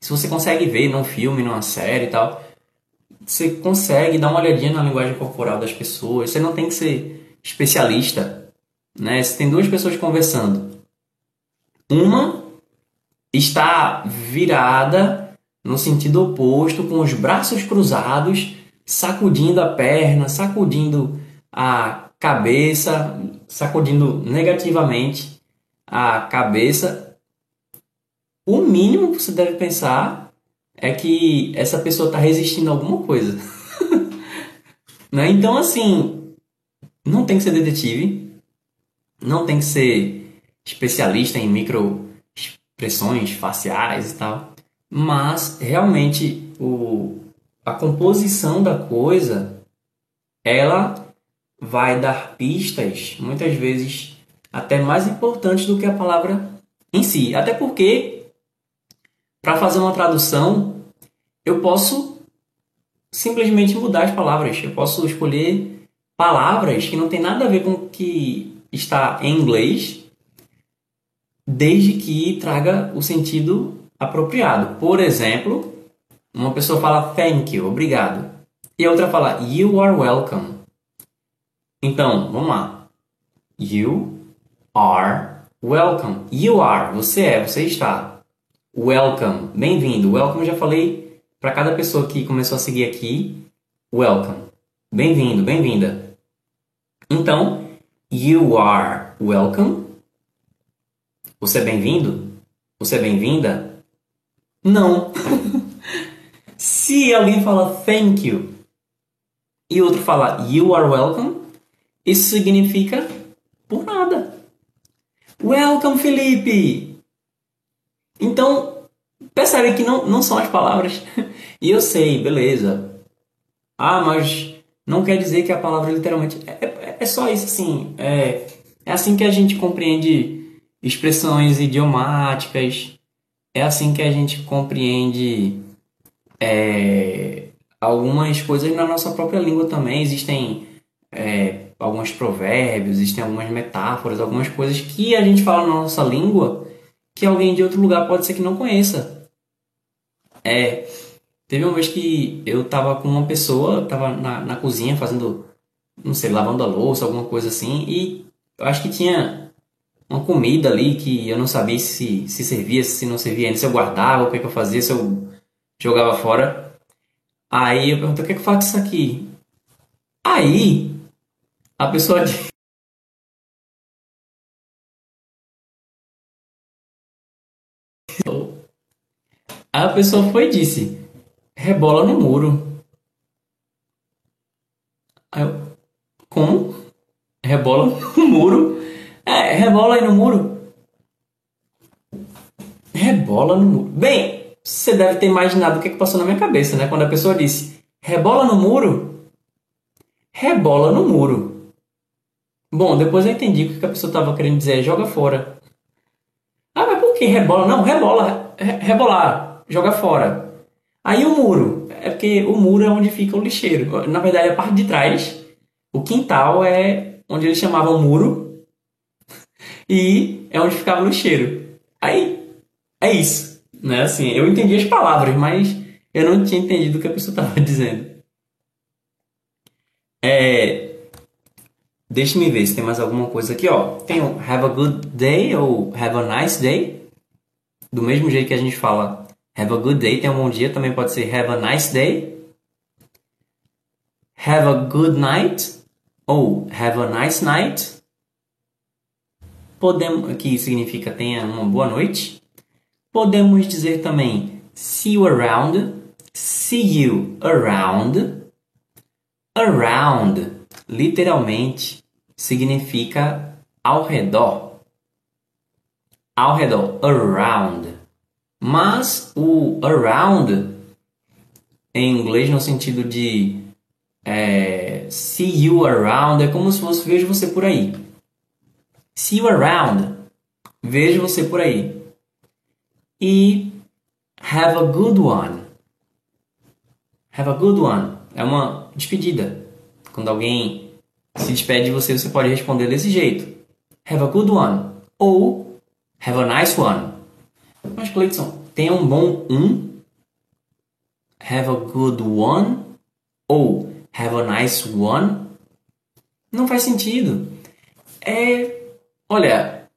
se você consegue ver num filme, numa série e tal, você consegue dar uma olhadinha na linguagem corporal das pessoas. Você não tem que ser especialista, né? Se tem duas pessoas conversando, uma está virada no sentido oposto, com os braços cruzados, sacudindo a perna, sacudindo a cabeça, sacudindo negativamente a cabeça, o mínimo que você deve pensar é que essa pessoa está resistindo a alguma coisa. né? Então, assim, não tem que ser detetive, não tem que ser especialista em microexpressões faciais e tal, mas realmente o, a composição da coisa, ela vai dar pistas, muitas vezes até mais importantes do que a palavra em si. Até porque, para fazer uma tradução, eu posso simplesmente mudar as palavras. Eu posso escolher palavras que não tem nada a ver com o que está em inglês, desde que traga o sentido apropriado. Por exemplo, uma pessoa fala thank you, obrigado. E a outra fala you are welcome. Então, vamos lá. You are welcome. You are, você é, você está. Welcome, bem-vindo. Welcome já falei para cada pessoa que começou a seguir aqui. Welcome. Bem-vindo, bem-vinda. Então, you are welcome. Você é bem-vindo? Você é bem-vinda? Não. Se alguém fala thank you e outro fala you are welcome, isso significa por nada. Welcome, Felipe! Então, percebe que não, não são as palavras. E eu sei, beleza. Ah, mas não quer dizer que a palavra literalmente. É, é, é só isso, assim. É, é assim que a gente compreende expressões idiomáticas. É assim que a gente compreende é, algumas coisas na nossa própria língua também. Existem é, alguns provérbios, existem algumas metáforas, algumas coisas que a gente fala na nossa língua que alguém de outro lugar pode ser que não conheça. É, teve uma vez que eu estava com uma pessoa, estava na, na cozinha fazendo, não sei, lavando a louça, alguma coisa assim, e eu acho que tinha uma comida ali que eu não sabia se, se servia, se não servia, se eu guardava, o que, é que eu fazia, se eu jogava fora. Aí eu perguntei, o que é que faz isso aqui? Aí a pessoa a pessoa foi e disse: rebola no muro. Aí eu, como? Rebola no muro? É, rebola aí no muro. Rebola no muro. Bem, você deve ter imaginado o que, que passou na minha cabeça, né? Quando a pessoa disse rebola no muro. Rebola no muro. Bom, depois eu entendi o que a pessoa estava querendo dizer. Joga fora. Ah, mas por que rebola? Não, rebola. Re rebolar. Joga fora. Aí o muro. É porque o muro é onde fica o lixeiro. Na verdade, é a parte de trás. O quintal é onde eles chamavam muro. E é onde ficava o lixeiro. Aí, é isso. Né? Assim, eu entendi as palavras, mas eu não tinha entendido o que a pessoa estava dizendo. É, deixa me ver se tem mais alguma coisa aqui, ó. Tem o have a good day ou have a nice day. Do mesmo jeito que a gente fala have a good day, tem um bom dia, também pode ser have a nice day. Have a good night ou have a nice night. Podemos, que significa tenha uma boa noite. Podemos dizer também see you around, see you around. Around, literalmente, significa ao redor. Ao redor, around. Mas o around, em inglês, no sentido de é, see you around, é como se fosse vejo você por aí. See you around, vejo você por aí. E have a good one. Have a good one é uma despedida. Quando alguém se despede de você, você pode responder desse jeito. Have a good one. Ou have a nice one. Mas, Cleiton, tenha um bom um. Have a good one. Ou have a nice one. Não faz sentido. É. Olha.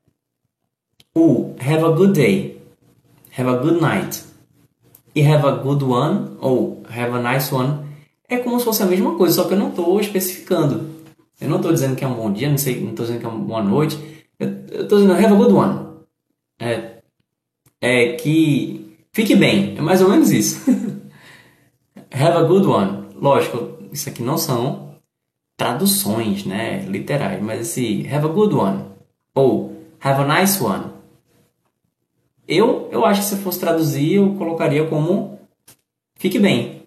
O have a good day. Have a good night. E have a good one. Ou have a nice one é como se fosse a mesma coisa, só que eu não estou especificando. Eu não estou dizendo que é um bom dia, não sei, não estou dizendo que é uma boa noite. Eu estou dizendo have a good one. É, é que fique bem, é mais ou menos isso. have a good one. Lógico, isso aqui não são traduções, né, literais, mas esse have a good one ou have a nice one. Eu, eu acho que se fosse traduzir, eu colocaria como fique bem,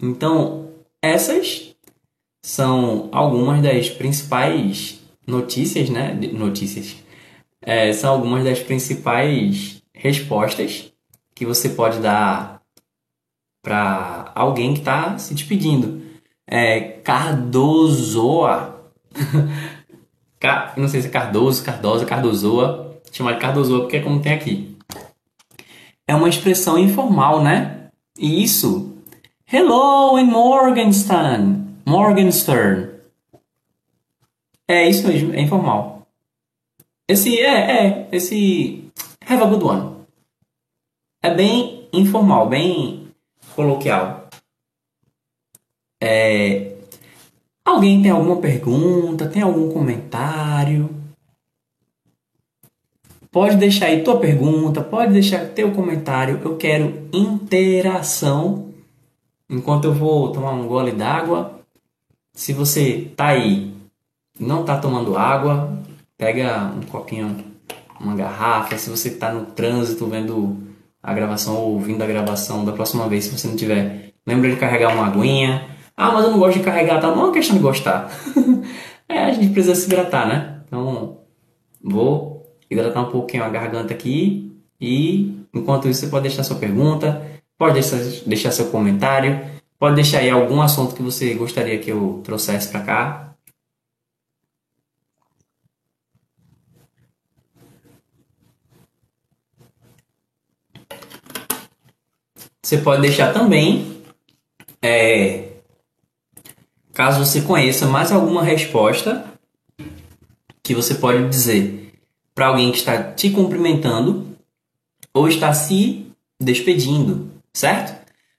então, essas são algumas das principais notícias, né? Notícias. É, são algumas das principais respostas que você pode dar para alguém que está se despedindo. É, Cardozoa. Não sei se é Cardoso, Cardosa, Cardozoa. Chamar de Cardozoa porque é como tem aqui. É uma expressão informal, né? E isso Hello in Morgenstern. Morgenstern. É isso mesmo, é informal. Esse é, é, esse have a good one. É bem informal, bem coloquial. É, alguém tem alguma pergunta, tem algum comentário? Pode deixar aí tua pergunta, pode deixar teu comentário. Eu quero interação enquanto eu vou tomar um gole d'água. Se você tá aí não tá tomando água, pega um copinho, uma garrafa. Se você tá no trânsito vendo a gravação ou ouvindo a gravação da próxima vez, se você não tiver, lembra de carregar uma aguinha. Ah, mas eu não gosto de carregar, tá? Não é uma questão de gostar. é, a gente precisa se hidratar, né? Então, vou hidratar um pouquinho a garganta aqui e enquanto isso você pode deixar sua pergunta, Pode deixar, deixar seu comentário. Pode deixar aí algum assunto que você gostaria que eu trouxesse para cá. Você pode deixar também, é, caso você conheça mais alguma resposta que você pode dizer para alguém que está te cumprimentando ou está se despedindo certo?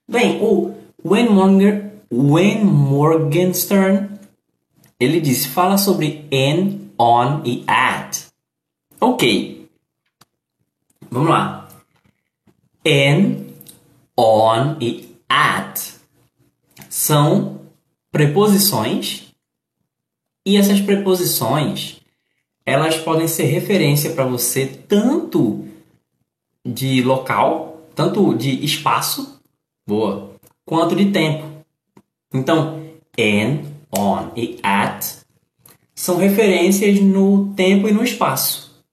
Bem, o Wayne, Monger, Wayne Morgenstern ele diz, fala sobre and, on e at. Ok. Vamos lá. And, on e at são preposições e essas preposições elas podem ser referência para você tanto de local, tanto de espaço, boa, quanto de tempo. Então, in, on e at são referências no tempo e no espaço.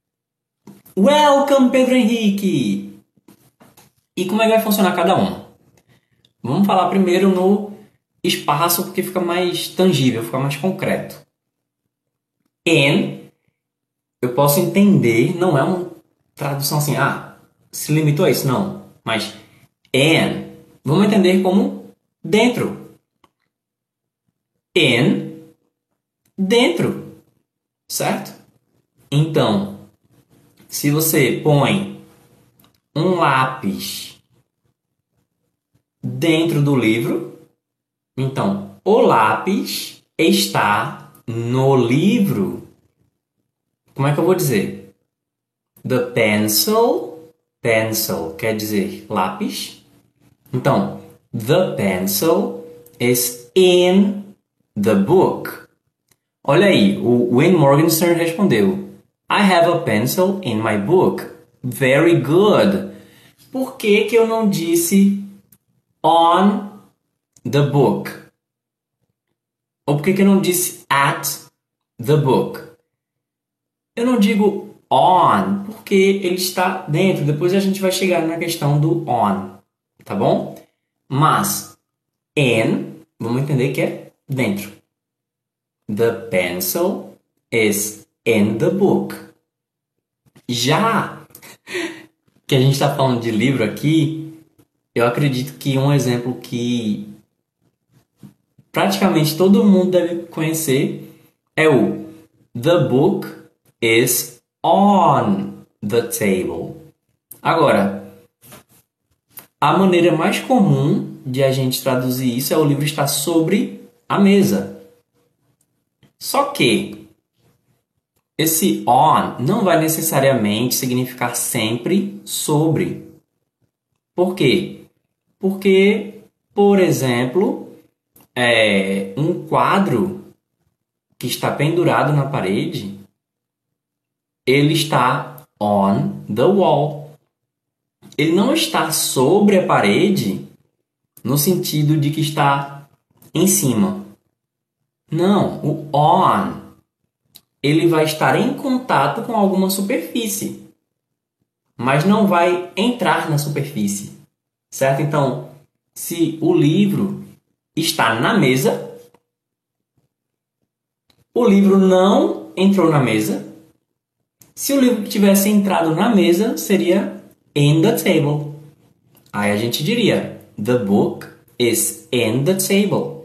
Welcome, Pedro Henrique! E como é que vai funcionar cada um? Vamos falar primeiro no espaço porque fica mais tangível, fica mais concreto. In, eu posso entender, não é uma tradução assim, ah, se limitou a isso, não. Mas in, vamos entender como dentro. In, dentro, certo? Então, se você põe um lápis dentro do livro, então o lápis está no livro. Como é que eu vou dizer? The pencil, pencil quer dizer lápis. Então, the pencil is in the book. Olha aí, o Wayne Morgenstern respondeu: I have a pencil in my book. Very good. Por que, que eu não disse on the book? Ou por que, que eu não disse at the book? Eu não digo on porque ele está dentro. Depois a gente vai chegar na questão do on, tá bom? Mas in, vamos entender que é dentro. The pencil is in the book. Já que a gente está falando de livro aqui, eu acredito que um exemplo que praticamente todo mundo deve conhecer é o The book is on the table. Agora, a maneira mais comum de a gente traduzir isso é o livro estar sobre a mesa. Só que esse on não vai necessariamente significar sempre sobre. Por quê? Porque, por exemplo, é, um quadro que está pendurado na parede, ele está on the wall. Ele não está sobre a parede no sentido de que está em cima. Não, o on ele vai estar em contato com alguma superfície, mas não vai entrar na superfície, certo? Então, se o livro está na mesa, o livro não entrou na mesa. Se o livro tivesse entrado na mesa, seria in the table. Aí a gente diria: The book is in the table.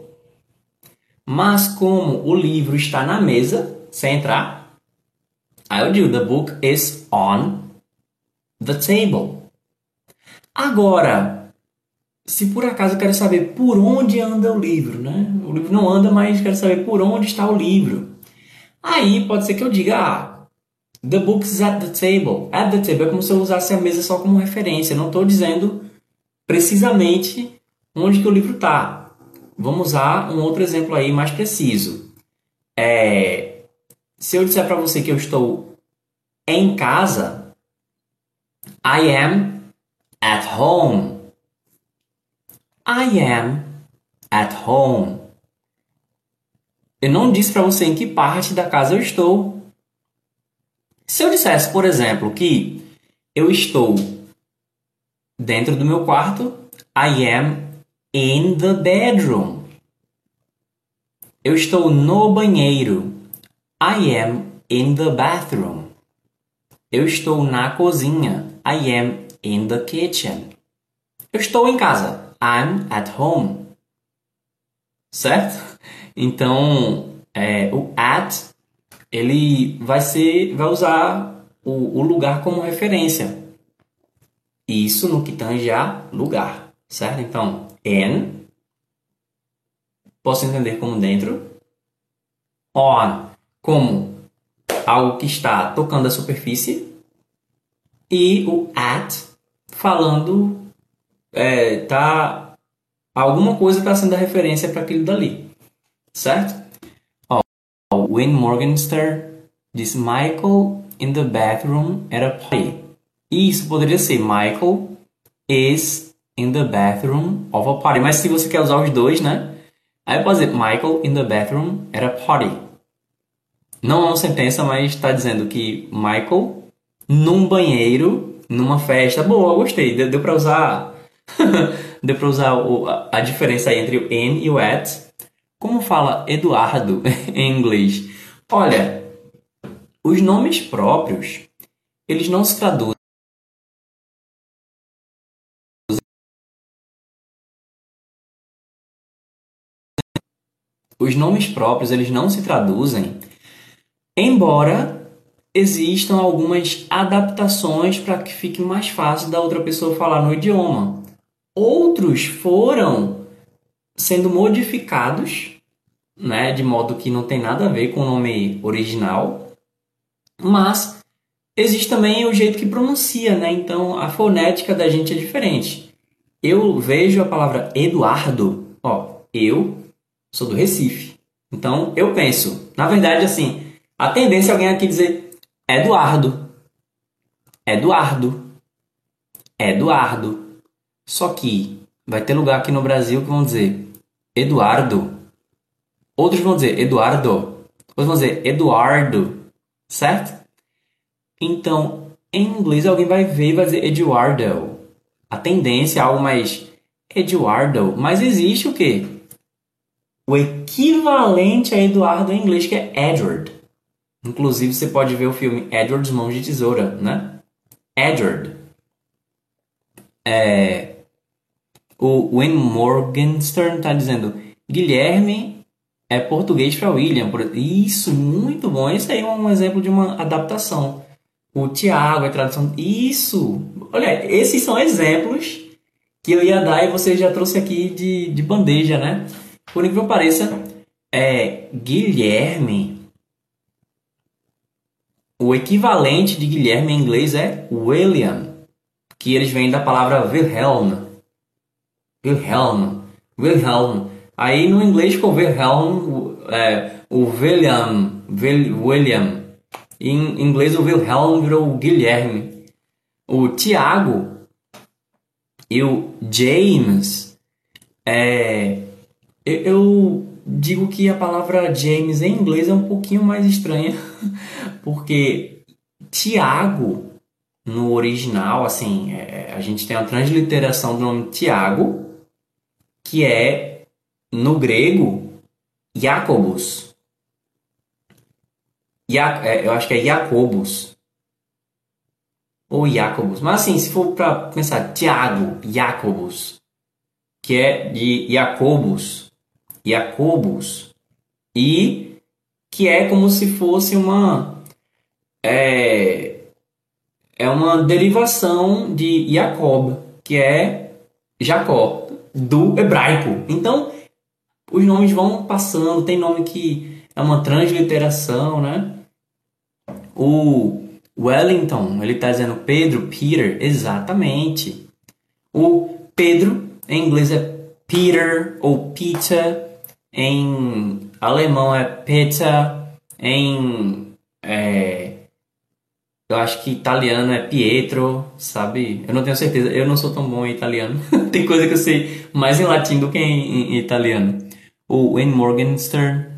Mas como o livro está na mesa, sem entrar, aí eu digo the book is on the table. Agora, se por acaso eu quero saber por onde anda o livro, né? O livro não anda, mas quero saber por onde está o livro. Aí pode ser que eu diga, ah, the book is at the table. At the table é como se eu usasse a mesa só como referência. Não estou dizendo precisamente onde que o livro está. Vamos usar um outro exemplo aí mais preciso. É, se eu disser para você que eu estou em casa, I am at home. I am at home. Eu não disse para você em que parte da casa eu estou. Se eu dissesse, por exemplo, que eu estou dentro do meu quarto, I am in the bedroom. Eu estou no banheiro. I am in the bathroom. Eu estou na cozinha. I am in the kitchen. Eu estou em casa. I'm at home. Certo? Então, é, o at ele vai ser, vai usar o, o lugar como referência. Isso no que tange a lugar, certo? Então, in, posso entender como dentro, on, como algo que está tocando a superfície, e o at, falando, é, tá, alguma coisa está sendo a referência para aquilo dali, certo? Ó, Wayne Morgenstern diz Michael in the bathroom at a party. Isso poderia ser Michael is in the bathroom of a party. Mas se você quer usar os dois, né? Aí pode dizer Michael in the bathroom at a party. Não é uma sentença, mas está dizendo que Michael num banheiro, numa festa. Boa, gostei. Deu, deu para usar. deu para usar o, a, diferença entre o in e o at. Como fala Eduardo em inglês? Olha, os nomes próprios, eles não se traduzem os nomes próprios eles não se traduzem, embora existam algumas adaptações para que fique mais fácil da outra pessoa falar no idioma. Outros foram sendo modificados, né, de modo que não tem nada a ver com o nome original, mas existe também o jeito que pronuncia, né? Então a fonética da gente é diferente. Eu vejo a palavra Eduardo, ó, eu sou do Recife. Então eu penso, na verdade, assim, a tendência é alguém aqui dizer Eduardo, Eduardo, Eduardo. Só que vai ter lugar aqui no Brasil que vão dizer Eduardo. Outros vão dizer Eduardo. Outros vão dizer Eduardo. Certo? Então, em inglês alguém vai ver e vai dizer Eduardo. A tendência é algo mais Eduardo. Mas existe o quê? o equivalente a Eduardo em inglês, que é Edward. Inclusive, você pode ver o filme Edward's Mãos de Tesoura, né? Edward. É, o Wayne Morgenstern está dizendo Guilherme é português para William. Isso, muito bom. Esse aí é um exemplo de uma adaptação. O Tiago é tradução. Isso! Olha, esses são exemplos que eu ia dar e você já trouxe aqui de, de bandeja, né? Por incrível que pareça, é, Guilherme, o equivalente de Guilherme em inglês é William, que eles vêm da palavra Wilhelm. Wilhelm. Wilhelm. Aí no inglês ficou Wilhelm, é, o William, William. Em inglês o Wilhelm virou Guilherme. O Tiago e o James é, eu digo que a palavra James em inglês é um pouquinho mais estranha, porque Tiago no original, assim, é, a gente tem a transliteração do nome Tiago, que é no grego Jacobus. Ja, é, eu acho que é Jacobus. Ou Jacobus. Mas assim, se for para pensar Tiago, Jacobus, que é de Jacobus, Jacobus, e que é como se fosse uma é, é uma derivação de Jacob, que é Jacó, do hebraico. Então, os nomes vão passando, tem nome que é uma transliteração, né? O Wellington, ele está dizendo Pedro, Peter, exatamente. O Pedro, em inglês é Peter ou Peter, em alemão é pizza, em é, eu acho que italiano é Pietro, sabe? Eu não tenho certeza, eu não sou tão bom em italiano. Tem coisa que eu sei mais em latim do que em, em italiano. O Wayne Morgenstern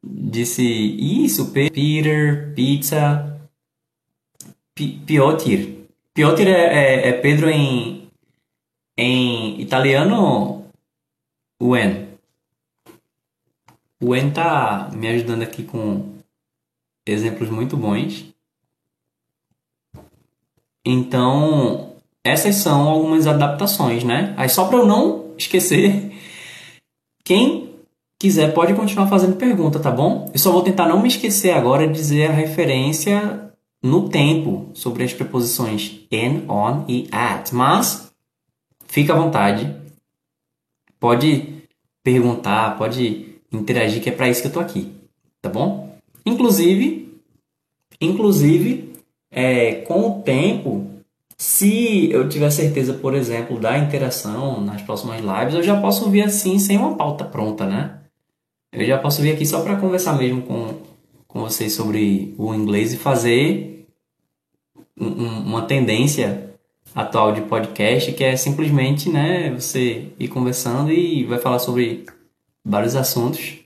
disse isso, Peter, pizza, Piotr. Piotr é, é, é Pedro em, em italiano, Wen. O En tá me ajudando aqui com exemplos muito bons. Então, essas são algumas adaptações, né? Aí só para eu não esquecer, quem quiser pode continuar fazendo pergunta, tá bom? Eu só vou tentar não me esquecer agora de dizer a referência no tempo sobre as preposições in, on e at. Mas fica à vontade. Pode perguntar, pode interagir, que é para isso que eu tô aqui, tá bom? Inclusive, inclusive, é, com o tempo, se eu tiver certeza, por exemplo, da interação nas próximas lives, eu já posso vir assim sem uma pauta pronta, né? Eu já posso vir aqui só para conversar mesmo com, com vocês sobre o inglês e fazer uma tendência atual de podcast que é simplesmente né, você ir conversando e vai falar sobre vários assuntos.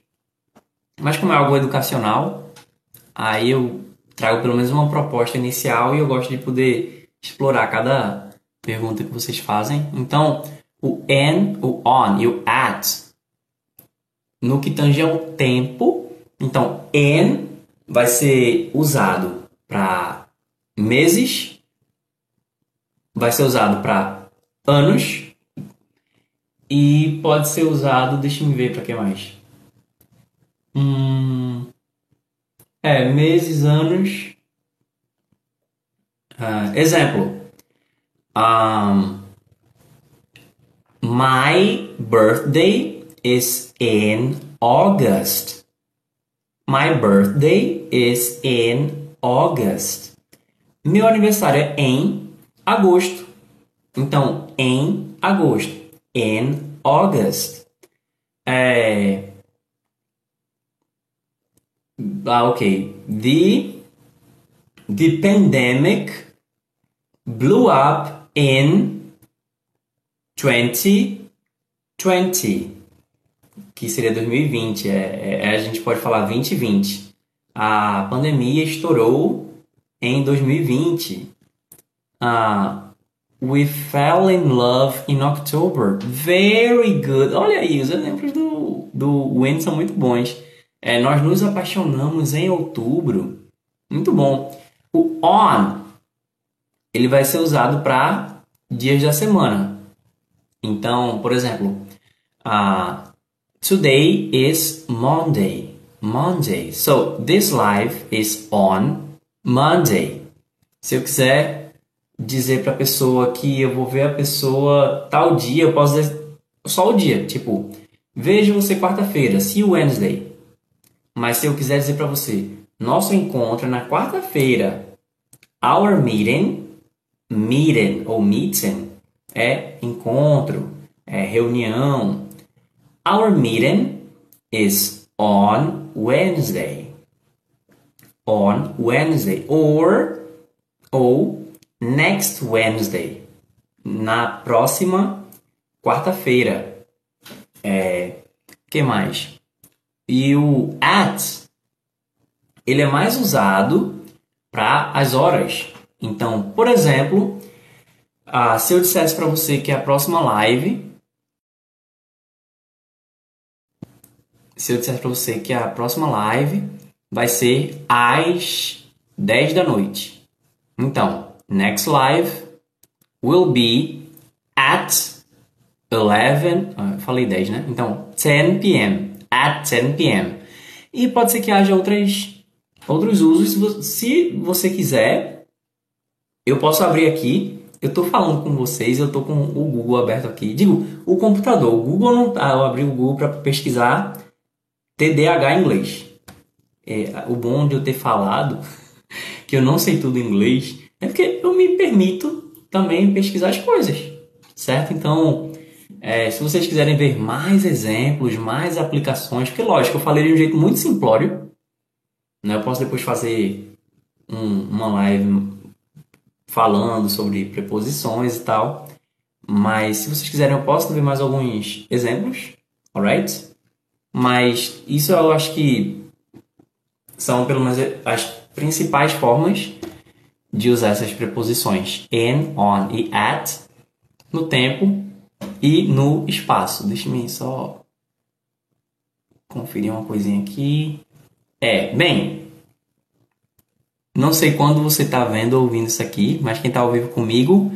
Mas como é algo educacional, aí eu trago pelo menos uma proposta inicial e eu gosto de poder explorar cada pergunta que vocês fazem. Então, o and, o on e o at, no que tange ao tempo, então and vai ser usado para meses, vai ser usado para anos e pode ser usado, deixa eu ver para que mais. Hum, é, meses, anos. Uh, exemplo. Um, my birthday is in August. My birthday is in August. Meu aniversário é em agosto. Então, em agosto. In August. É... Ah, ok. The, the pandemic blew up in 2020. Que seria 2020. É, é, a gente pode falar 2020. A pandemia estourou em 2020. Ah, we fell in love in October. Very good. Olha aí, os exemplos do, do Win são muito bons. É, nós nos apaixonamos em outubro. Muito bom. O on ele vai ser usado para dias da semana. Então, por exemplo, uh, today is Monday. Monday. So this live is on Monday. Se eu quiser dizer para a pessoa que eu vou ver a pessoa tal dia, eu posso dizer só o dia, tipo, vejo você quarta-feira, see you Wednesday. Mas se eu quiser dizer para você, nosso encontro é na quarta-feira, our meeting, meeting ou meeting é encontro, é reunião. Our meeting is on Wednesday. On Wednesday or ou next Wednesday. Na próxima quarta-feira. É, que mais? E o at ele é mais usado para as horas. Então, por exemplo, ah, se eu dissesse para você que a próxima live se eu dissesse para você que a próxima live vai ser às 10 da noite. Então, next live will be at 11, ah, falei 10, né? Então, 10 p.m at 10 p.m. E pode ser que haja outras, outros usos. Se você quiser, eu posso abrir aqui. Eu estou falando com vocês, eu estou com o Google aberto aqui. Digo, o computador. O Google não tá. Eu abri o Google para pesquisar TDAH em inglês. É, o bom de eu ter falado que eu não sei tudo em inglês é porque eu me permito também pesquisar as coisas, certo? Então, é, se vocês quiserem ver mais exemplos, mais aplicações, porque lógico, eu falei de um jeito muito simplório, né? Eu posso depois fazer um, uma live falando sobre preposições e tal, mas se vocês quiserem eu posso ver mais alguns exemplos, alright? Mas isso eu acho que são pelo menos as principais formas de usar essas preposições in, on e at no tempo e no espaço. Deixa-me só conferir uma coisinha aqui. É, bem, não sei quando você está vendo ou ouvindo isso aqui, mas quem está ao vivo comigo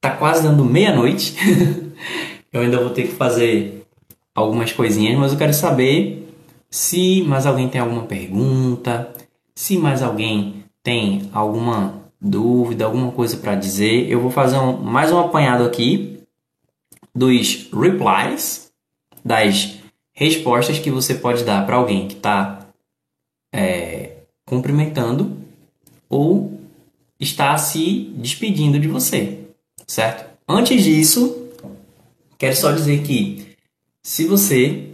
tá quase dando meia-noite. eu ainda vou ter que fazer algumas coisinhas, mas eu quero saber se mais alguém tem alguma pergunta, se mais alguém tem alguma dúvida, alguma coisa para dizer. Eu vou fazer um, mais um apanhado aqui dos replies, das respostas que você pode dar para alguém que está é, cumprimentando ou está se despedindo de você, certo? Antes disso, quero só dizer que se você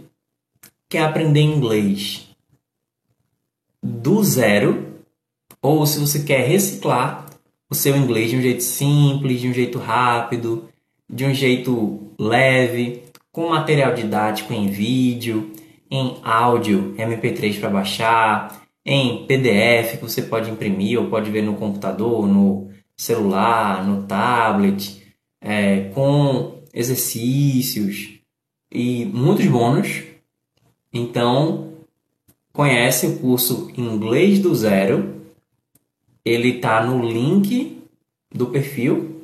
quer aprender inglês do zero, ou se você quer reciclar o seu inglês de um jeito simples, de um jeito rápido, de um jeito leve, com material didático em vídeo, em áudio, MP3 para baixar, em PDF que você pode imprimir ou pode ver no computador, no celular, no tablet, é, com exercícios e muitos bônus. Então, conhece o curso Inglês do Zero. Ele está no link do perfil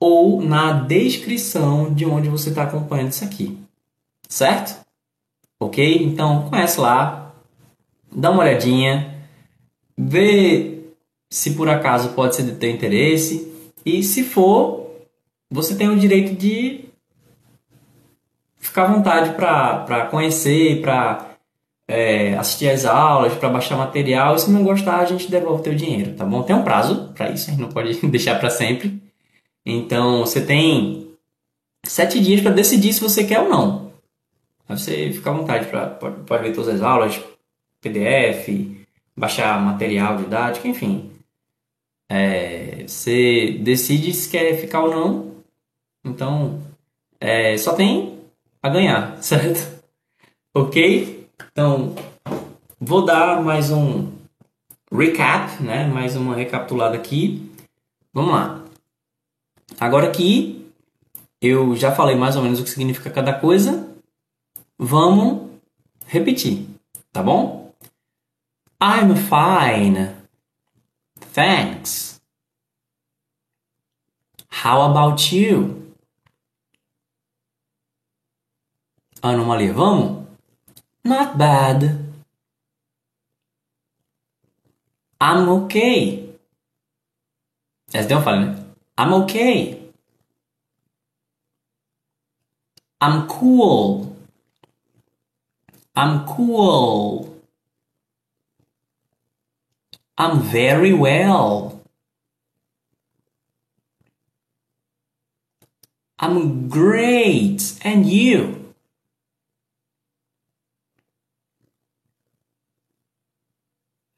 ou na descrição de onde você está acompanhando isso aqui. Certo? Ok? Então, conhece lá, dá uma olhadinha, vê se por acaso pode ser de teu interesse e se for, você tem o direito de ficar à vontade para conhecer, para é, assistir às aulas, para baixar material. E se não gostar, a gente devolve o teu dinheiro, tá bom? Tem um prazo para isso, a gente não pode deixar para sempre. Então, você tem sete dias para decidir se você quer ou não. Você fica à vontade para pode ver todas as aulas, PDF, baixar material didático, enfim. É, você decide se quer ficar ou não. Então, é, só tem a ganhar, certo? Ok? Então, vou dar mais um recap, né? Mais uma recapitulada aqui. Vamos lá. Agora que eu já falei mais ou menos o que significa cada coisa, vamos repetir, tá bom? I'm fine. Thanks. How about you? Anomalia, vamos? Not bad. I'm okay. Essa deu uma falha, né? I'm okay. I'm cool. I'm cool. I'm very well. I'm great. And you?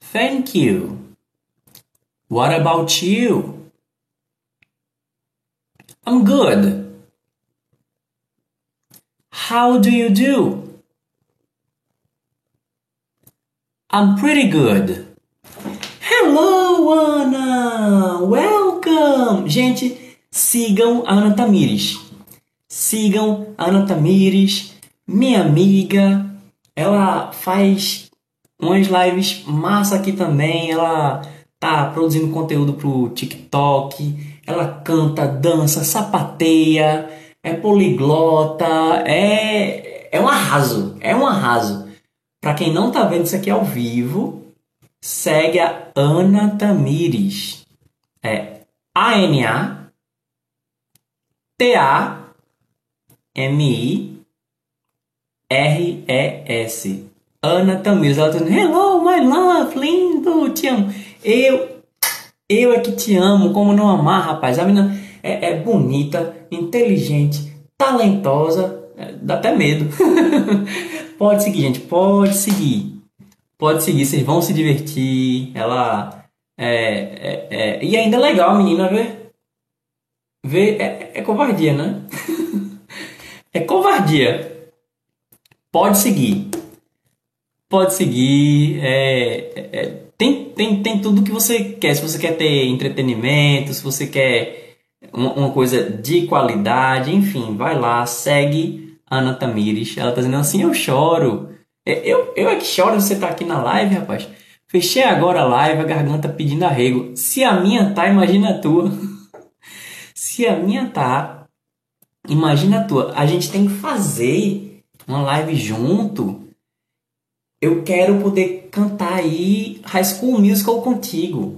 Thank you. What about you? I'm good. How do you do? I'm pretty good. Hello, Ana! Welcome! Gente, sigam a Ana Tamires. Sigam a Ana Tamires, minha amiga. Ela faz umas lives massa aqui também. Ela tá produzindo conteúdo pro TikTok. Ela canta, dança, sapateia, é poliglota, é é um arraso, é um arraso. Para quem não tá vendo isso aqui ao vivo, segue a Ana Tamires. É A-N-A T-A-M-I-R-E-S. Ana Tamires. Ela tá dizendo, hello, my love, lindo, te amo. Eu, eu é que te amo, como não amar, rapaz. A menina é, é bonita, inteligente, talentosa, é, dá até medo. pode seguir, gente, pode seguir. Pode seguir, vocês vão se divertir. Ela. É, é, é, e ainda é legal a menina ver. Ver é, é covardia, né? é covardia. Pode seguir. Pode seguir. É, é, tem, tem, tudo que você quer. Se você quer ter entretenimento, se você quer uma, uma coisa de qualidade, enfim, vai lá, segue Ana Tamires. Ela tá dizendo assim: eu choro. É, eu, eu é que choro você tá aqui na live, rapaz. Fechei agora a live, a garganta pedindo arrego. Se a minha tá, imagina a tua. Se a minha tá, imagina a tua. A gente tem que fazer uma live junto. Eu quero poder cantar aí High School Musical contigo.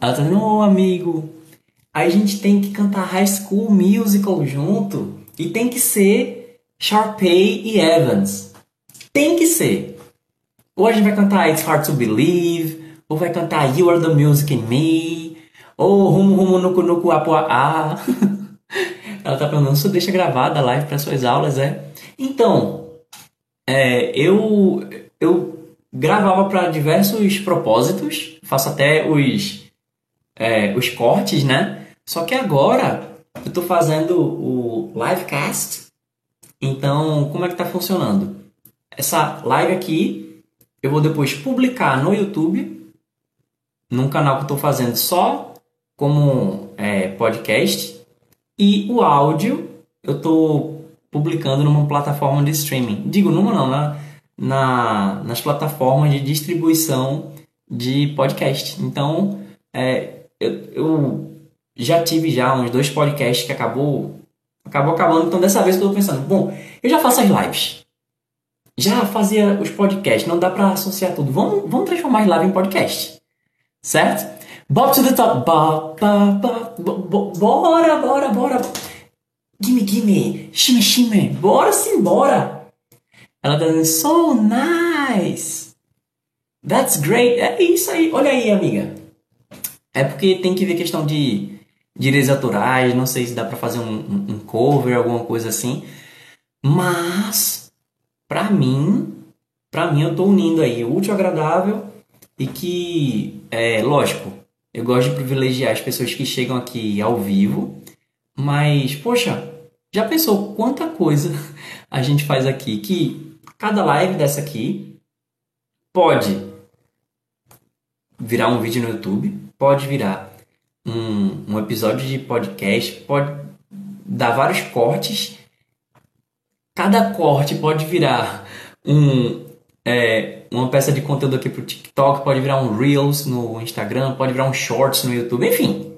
Ela tá ô amigo, a gente tem que cantar High School Musical junto. E tem que ser Sharpay e Evans. Tem que ser. Ou a gente vai cantar It's Hard to Believe, ou vai cantar You Are the Music in Me, ou Rumo Rumo Nuku Nuku Apoa A. Ela tá perguntando se deixa gravada a live para suas aulas, é? Então, é, eu, eu gravava para diversos propósitos, faço até os, é, os cortes, né? Só que agora eu estou fazendo o livecast. Então, como é que está funcionando? Essa live aqui eu vou depois publicar no YouTube, num canal que eu estou fazendo só como é, podcast, e o áudio eu estou publicando numa plataforma de streaming. Digo numa não, na, na, nas plataformas de distribuição de podcast. Então, é, eu, eu, já tive já uns dois podcasts que acabou acabou acabando. Então, dessa vez eu estou pensando, bom, eu já faço as lives. Já fazia os podcasts, não dá para associar tudo. Vamos, vamos transformar as lives em podcast. Certo? Bob to the top. Ba, ba, ba, bora, bora, bora. Gimme, gimme. Shime, shime. Bora sim, bora. Ela tá dizendo, so nice. That's great. É isso aí. Olha aí, amiga. É porque tem que ver questão de direitos autorais. Não sei se dá pra fazer um, um, um cover, alguma coisa assim. Mas, pra mim, pra mim eu tô unindo aí o útil agradável e que, é lógico, eu gosto de privilegiar as pessoas que chegam aqui ao vivo mas, poxa, já pensou quanta coisa a gente faz aqui que cada live dessa aqui pode virar um vídeo no YouTube, pode virar um, um episódio de podcast, pode dar vários cortes. Cada corte pode virar um, é, uma peça de conteúdo aqui para o TikTok, pode virar um Reels no Instagram, pode virar um Shorts no YouTube, enfim.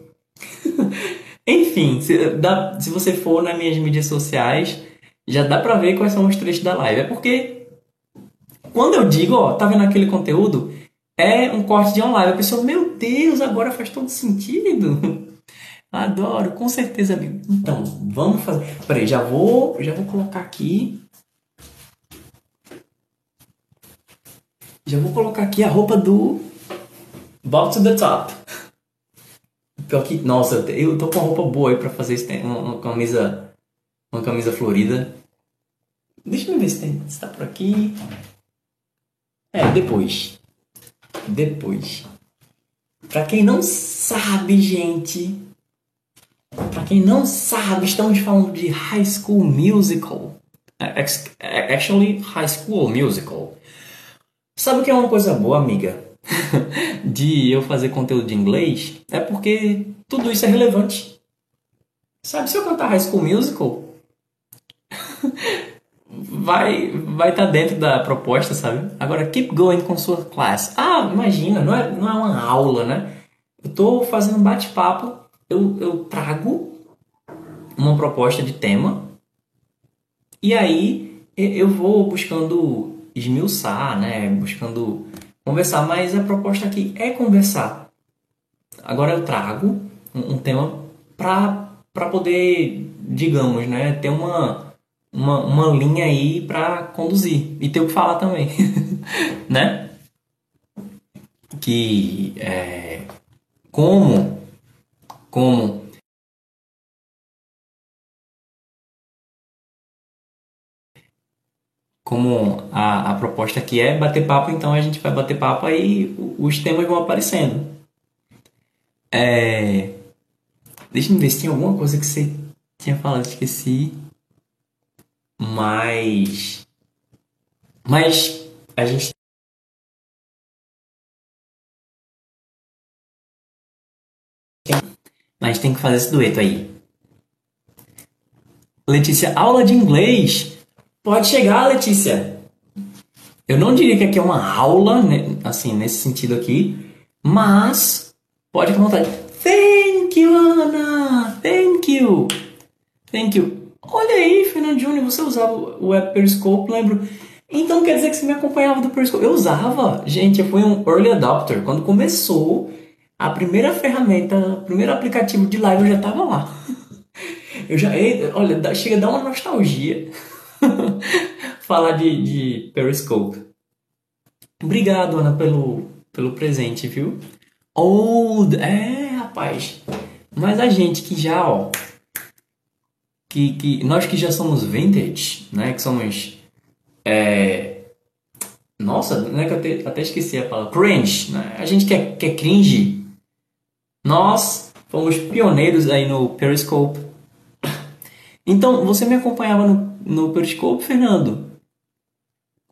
Enfim, se, dá, se você for nas minhas mídias sociais, já dá pra ver quais são os trechos da live. É porque quando eu digo, ó, tá vendo aquele conteúdo? É um corte de live. A pessoa, meu Deus, agora faz todo sentido. Adoro, com certeza, amigo. Então, vamos fazer. Peraí, já vou, já vou colocar aqui. Já vou colocar aqui a roupa do Bob to the Top. Pior que, nossa, eu tô com uma roupa boa aí pra fazer isso. Uma, uma camisa. Uma camisa florida. Deixa eu ver se, tem, se tá por aqui. É, depois. Depois. Pra quem não sabe, gente. Pra quem não sabe, estamos falando de High School Musical. É, é, actually, High School Musical. Sabe o que é uma coisa boa, amiga? de eu fazer conteúdo de inglês é porque tudo isso é relevante. Sabe, se eu cantar High School Musical, vai vai estar tá dentro da proposta, sabe? Agora, keep going com sua classe. Ah, imagina, não é, não é uma aula, né? Eu estou fazendo bate-papo, eu, eu trago uma proposta de tema e aí eu vou buscando esmiuçar, né? Buscando conversar, mas a proposta aqui é conversar. Agora eu trago um, tema para poder, digamos, né, ter uma, uma, uma linha aí para conduzir e ter o que falar também, né? Que é, como como como a, a proposta aqui é bater papo, então a gente vai bater papo aí os temas vão aparecendo. É... Deixa eu ver se tem alguma coisa que você tinha falado, esqueci. Mas. Mas a gente. Mas tem que fazer esse dueto aí. Letícia, aula de inglês Pode chegar, Letícia. Eu não diria que aqui é uma aula, né, assim, nesse sentido aqui, mas pode ficar à vontade. Thank you, Ana! Thank you! Thank you. Olha aí, Fernando Júnior, você usava o web Periscope, lembro. Então quer dizer que você me acompanhava do Periscope? Eu usava. Gente, eu fui um early adopter. Quando começou a primeira ferramenta, o primeiro aplicativo de live, eu já estava lá. Eu já, olha, chega a dar uma nostalgia. falar de, de Periscope. Obrigado, Ana, pelo, pelo presente, viu? Old, é, rapaz. Mas a gente que já, ó, que, que nós que já somos vintage, né, que somos é, Nossa, não é que eu até, até esqueci a palavra. Cringe. Né? A gente quer, quer cringe. Nós fomos pioneiros aí no Periscope. Então, você me acompanhava no, no Periscope, Fernando?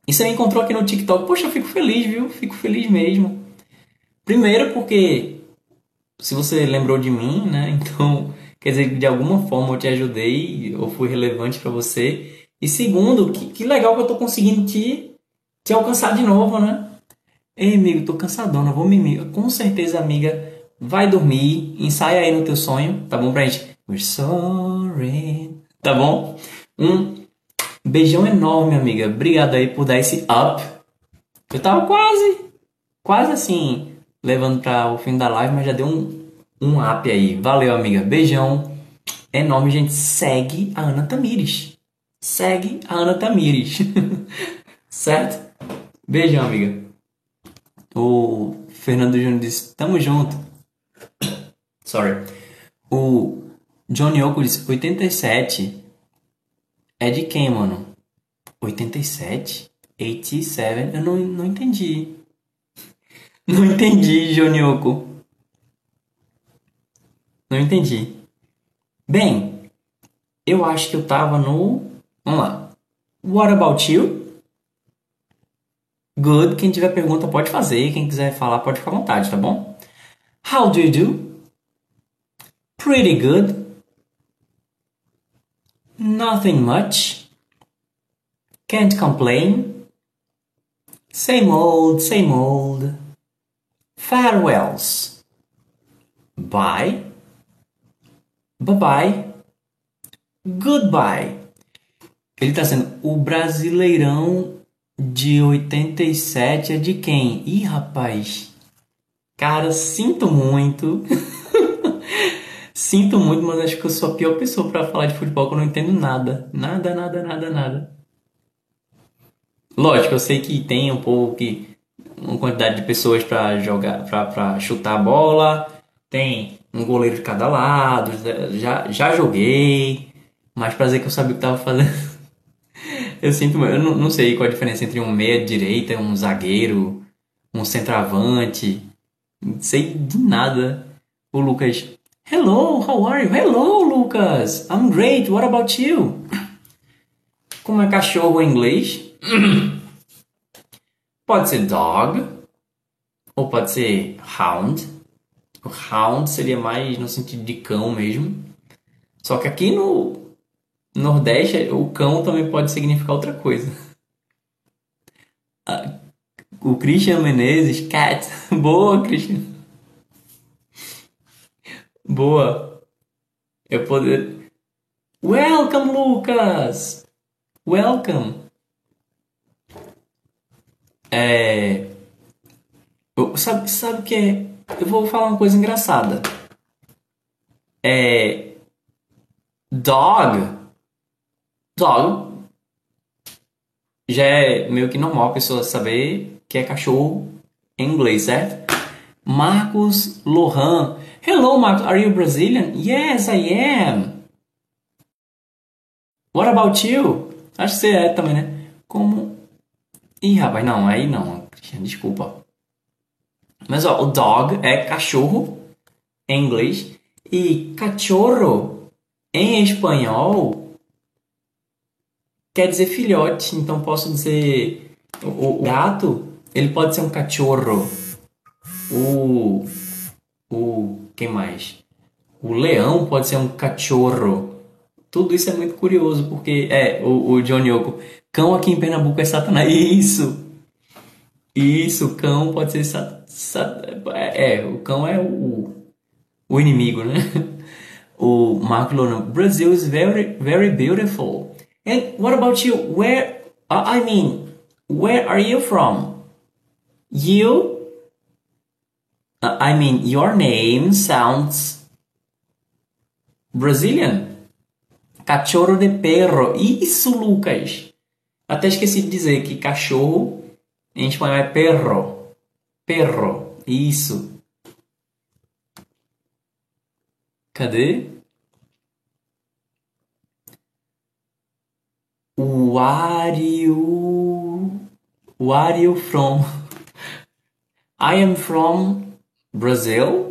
E você me encontrou aqui no TikTok. Poxa, eu fico feliz, viu? Fico feliz mesmo. Primeiro porque se você lembrou de mim, né? Então, quer dizer de alguma forma eu te ajudei ou fui relevante para você. E segundo, que, que legal que eu tô conseguindo te, te alcançar de novo, né? Ei, amigo, tô cansadona, vou me Com certeza, amiga, vai dormir, ensaia aí no teu sonho, tá bom pra gente? We're sorry. Tá bom? Um beijão enorme, amiga. Obrigado aí por dar esse up. Eu tava quase, quase assim, levando para o fim da live, mas já deu um, um up aí. Valeu, amiga. Beijão. Enorme, gente. Segue a Ana Tamires. Segue a Ana Tamires. certo? Beijão, amiga. O Fernando Júnior disse: Tamo junto. Sorry. O Johnny Oco disse: 87 é de quem, mano? 87? 87? Eu não, não entendi. Não entendi, Jonioko. Não entendi. Bem, eu acho que eu tava no. Vamos lá. What about you? Good. Quem tiver pergunta pode fazer. Quem quiser falar pode ficar à vontade, tá bom? How do you do? Pretty good. Nothing much. Can't complain. Same old, same old. farewells. Bye. Bye-bye. Goodbye. Ele está sendo o Brasileirão de 87 é de quem? Ih, rapaz. Cara, sinto muito. sinto muito, mas acho que eu sou a pior pessoa para falar de futebol que eu não entendo nada. Nada, nada, nada, nada. Lógico, eu sei que tem um povo que uma quantidade de pessoas para jogar, para chutar a bola, tem um goleiro de cada lado, já, já joguei, mas pra dizer que eu sabia o que tava fazendo. eu sinto, eu não, não sei qual a diferença entre um meia direita, um zagueiro, um centroavante, não sei de nada. O Lucas, hello, how are you? Hello, Lucas, I'm great, what about you? Como é cachorro em inglês? Pode ser dog, ou pode ser hound. O hound seria mais no sentido de cão mesmo. Só que aqui no Nordeste, o cão também pode significar outra coisa. Ah, o Christian Menezes, cat. Boa, Christian. Boa. Eu poder. Welcome, Lucas! Welcome! É. Eu, sabe, sabe o que é? Eu vou falar uma coisa engraçada. É. Dog. Dog. Já é meio que normal a pessoa saber que é cachorro em inglês, certo? Marcos Lohan. Hello, Marcos. Are you Brazilian? Yes, I am. What about you? Acho que você é também, né? Como Ih, rapaz, não, aí não, Cristiano, desculpa. Mas ó, o dog é cachorro em inglês e cachorro em espanhol quer dizer filhote. Então posso dizer o, o gato, ele pode ser um cachorro. O o quem mais? O leão pode ser um cachorro. Tudo isso é muito curioso porque é o, o Johnny Yoko Cão aqui em Pernambuco é Satanás. Isso! Isso, cão pode ser sat, sat, é, é, o cão é o, o inimigo, né? O Marco Lona, Brazil is very, very beautiful. And what about you? Where, I mean, where are you from? You, uh, I mean, your name sounds Brazilian. Cachorro de perro. Isso, Lucas. Até esqueci de dizer que cachorro em espanhol é perro. Perro. Isso. Cadê? O Wario. Where you from? I am from Brazil.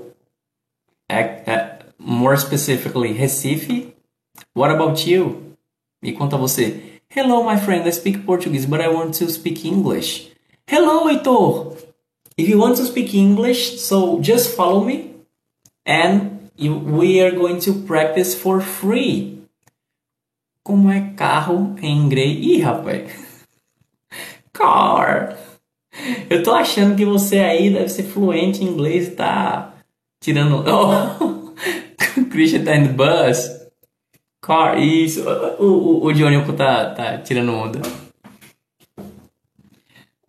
more specifically, Recife. What about you? Me conta você. Hello, my friend. I speak Portuguese, but I want to speak English. Hello, Heitor. If you want to speak English, so just follow me, and you, we are going to practice for free. Como é carro em inglês? Ih, rapaz. Car. Eu tô achando que você aí deve ser fluente em inglês e tá tirando. Oh, Christian tá indo bus. Car, isso. O, o, o Johnny tá, tá tirando onda.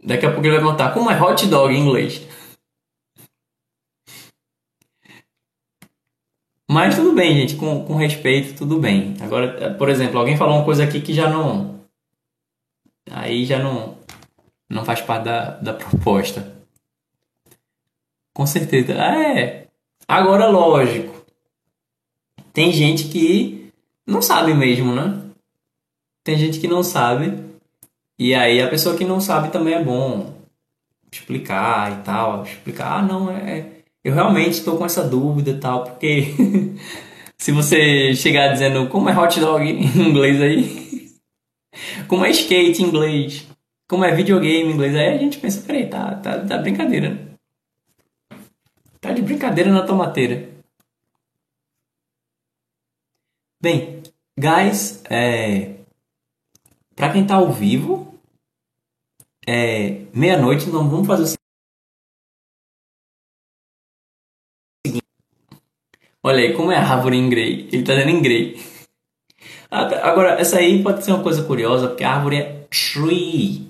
Daqui a pouco ele vai montar como é hot dog em inglês. Mas tudo bem, gente, com, com respeito, tudo bem. Agora, por exemplo, alguém falou uma coisa aqui que já não. Aí já não. Não faz parte da, da proposta. Com certeza. Ah, é. Agora, lógico. Tem gente que não sabe mesmo, né? Tem gente que não sabe. E aí a pessoa que não sabe também é bom explicar e tal. Explicar, ah, não, é. é eu realmente estou com essa dúvida e tal, porque se você chegar dizendo como é hot dog em inglês aí, como é skate em inglês, como é videogame em inglês, aí a gente pensa, peraí, tá, tá, tá brincadeira. Tá de brincadeira na tomateira. Bem, guys, é, para quem tá ao vivo, é meia-noite, então vamos fazer o Olha aí, como é a árvore em grey? Ele tá dando em grey. Agora, essa aí pode ser uma coisa curiosa, porque a árvore é tree.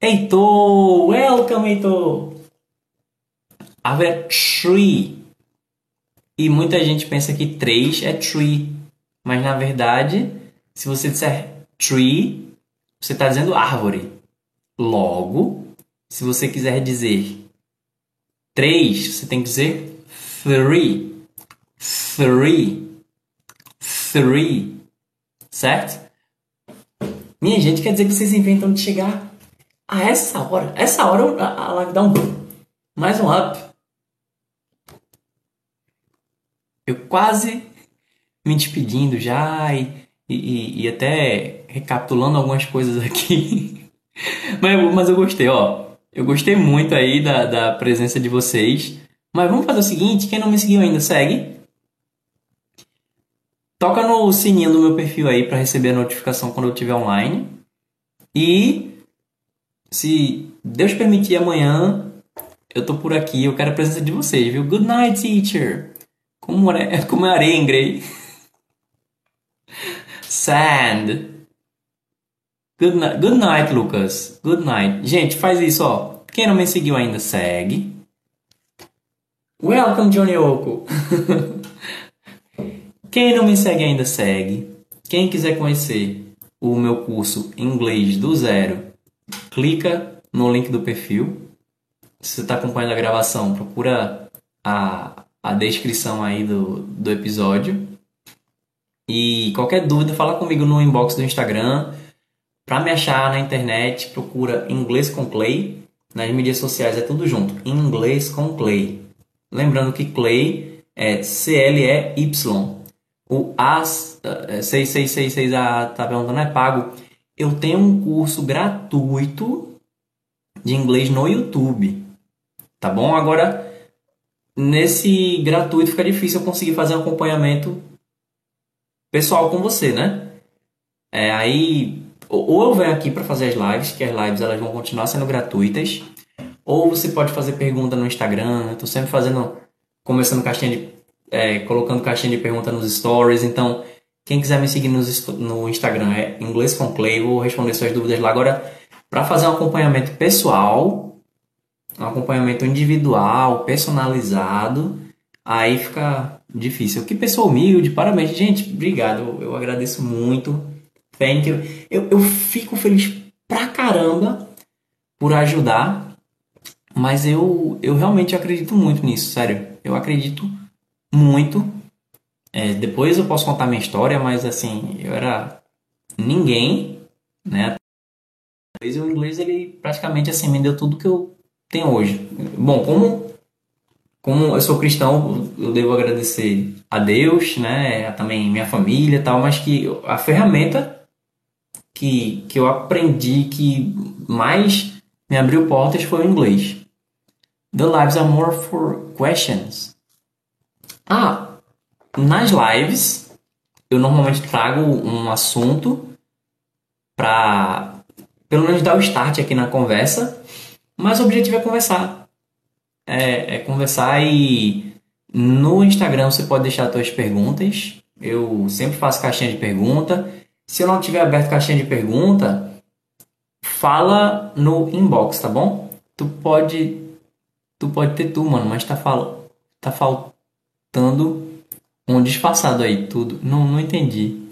Heitor! Welcome, Heitor! A árvore é tree. E muita gente pensa que três é tree. Mas na verdade, se você disser tree, você está dizendo árvore. Logo, se você quiser dizer três, você tem que dizer three three, three, certo? Minha gente, quer dizer que vocês inventam de chegar a essa hora. Essa hora a live dá um mais um up. Eu quase me despedindo já e, e, e até recapitulando algumas coisas aqui. mas, mas eu gostei, ó. Eu gostei muito aí da, da presença de vocês. Mas vamos fazer o seguinte: quem não me seguiu ainda, segue. Toca no sininho do meu perfil aí para receber a notificação quando eu estiver online. E se Deus permitir amanhã, eu tô por aqui, eu quero a presença de vocês, viu? Good night, teacher. Como é, como é areia em grey? Sand. Good night, good night, Lucas. Good night. Gente, faz isso, ó. Quem não me seguiu ainda, segue. Welcome, Johnny Oco. Quem não me segue ainda, segue. Quem quiser conhecer o meu curso Inglês do Zero, clica no link do perfil. Se você está acompanhando a gravação, procura a, a descrição aí do, do episódio. E qualquer dúvida, fala comigo no inbox do Instagram. Para me achar na internet, procura Inglês com Clay. Nas mídias sociais é tudo junto. Inglês com Clay. Lembrando que Clay é C-L-E-Y. O A6666A tá perguntando, é pago? Eu tenho um curso gratuito de inglês no YouTube. Tá bom? Agora, nesse gratuito fica difícil eu conseguir fazer um acompanhamento pessoal com você, né? É, aí, ou eu venho aqui para fazer as lives, que as lives elas vão continuar sendo gratuitas, ou você pode fazer pergunta no Instagram. Eu tô sempre fazendo, começando caixinha de é, colocando caixinha de pergunta nos stories. Então, quem quiser me seguir nos, no Instagram é inglês com Clay, vou responder suas dúvidas lá. Agora, para fazer um acompanhamento pessoal, um acompanhamento individual, personalizado, aí fica difícil. Que pessoa humilde, parabéns. Gente, obrigado, eu, eu agradeço muito. Thank you. Eu, eu fico feliz pra caramba por ajudar, mas eu, eu realmente acredito muito nisso, sério. Eu acredito muito. É, depois eu posso contar minha história, mas assim, eu era ninguém, né? O inglês, ele praticamente assim, me deu tudo que eu tenho hoje. Bom, como, como eu sou cristão, eu devo agradecer a Deus, né? Também minha família tal, mas que a ferramenta que, que eu aprendi que mais me abriu portas foi o inglês. The lives are more for questions. Ah, nas lives eu normalmente trago um assunto para pelo menos dar o start aqui na conversa, mas o objetivo é conversar. É, é conversar e no Instagram você pode deixar suas perguntas. Eu sempre faço caixinha de pergunta. Se eu não tiver aberto caixinha de pergunta, fala no inbox, tá bom? Tu pode tu pode ter tu, mano, mas tá fal, tá faltando um disfarçado aí tudo. Não não entendi.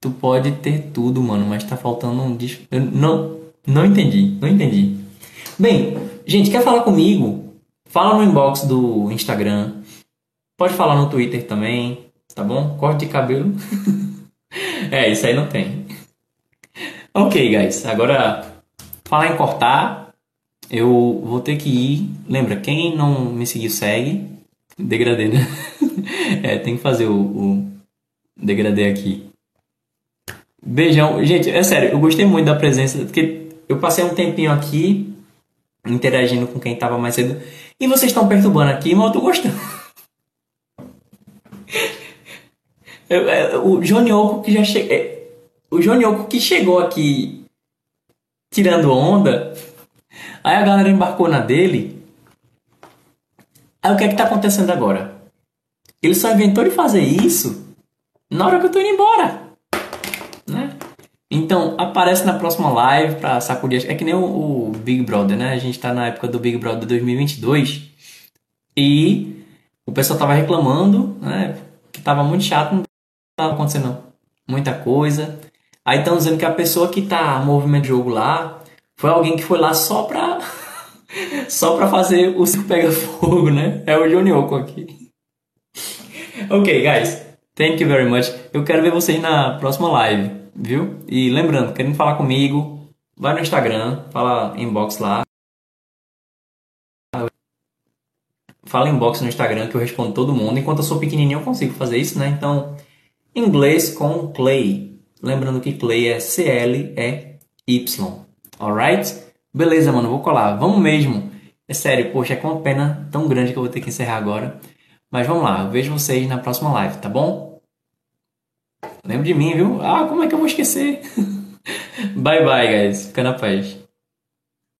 Tu pode ter tudo, mano, mas tá faltando um dis... Eu não não entendi, não entendi. Bem, gente, quer falar comigo? Fala no inbox do Instagram. Pode falar no Twitter também, tá bom? Corte de cabelo. é, isso aí não tem. Ok, guys. Agora, falar em cortar, eu vou ter que ir. Lembra, quem não me seguiu, segue. Degradê, né? é, tem que fazer o, o degradê aqui. Beijão. Gente, é sério, eu gostei muito da presença, porque eu passei um tempinho aqui interagindo com quem tava mais cedo. E vocês estão perturbando aqui, mas eu tô gostando. o Johnny Oco que já chegou. É, o Johnny Oco que chegou aqui tirando onda. Aí a galera embarcou na dele. Aí o que é que tá acontecendo agora? Ele só inventou de fazer isso na hora que eu tô indo embora. Né? Então, aparece na próxima live pra sacudir. É que nem o, o, Big Brother, né? A gente tá na época do Big Brother 2022 e o pessoal tava reclamando, né? Que tava muito chato, não tava acontecendo muita coisa. Aí estão dizendo que a pessoa que tá movimento jogo lá foi alguém que foi lá só pra. só pra fazer o circo pega fogo, né? É o Johnny Oco aqui. ok, guys. Thank you very much. Eu quero ver vocês na próxima live, viu? E lembrando, querendo falar comigo, vai no Instagram, fala inbox lá. Fala inbox no Instagram que eu respondo todo mundo. Enquanto eu sou pequenininho eu consigo fazer isso, né? Então, inglês com Clay. Lembrando que Clay é C-L-E-Y. Alright? Beleza, mano, vou colar. Vamos mesmo. É sério, poxa, é com uma pena tão grande que eu vou ter que encerrar agora. Mas vamos lá, eu vejo vocês na próxima live, tá bom? Lembra de mim, viu? Ah, como é que eu vou esquecer? bye bye, guys. Fica na paz.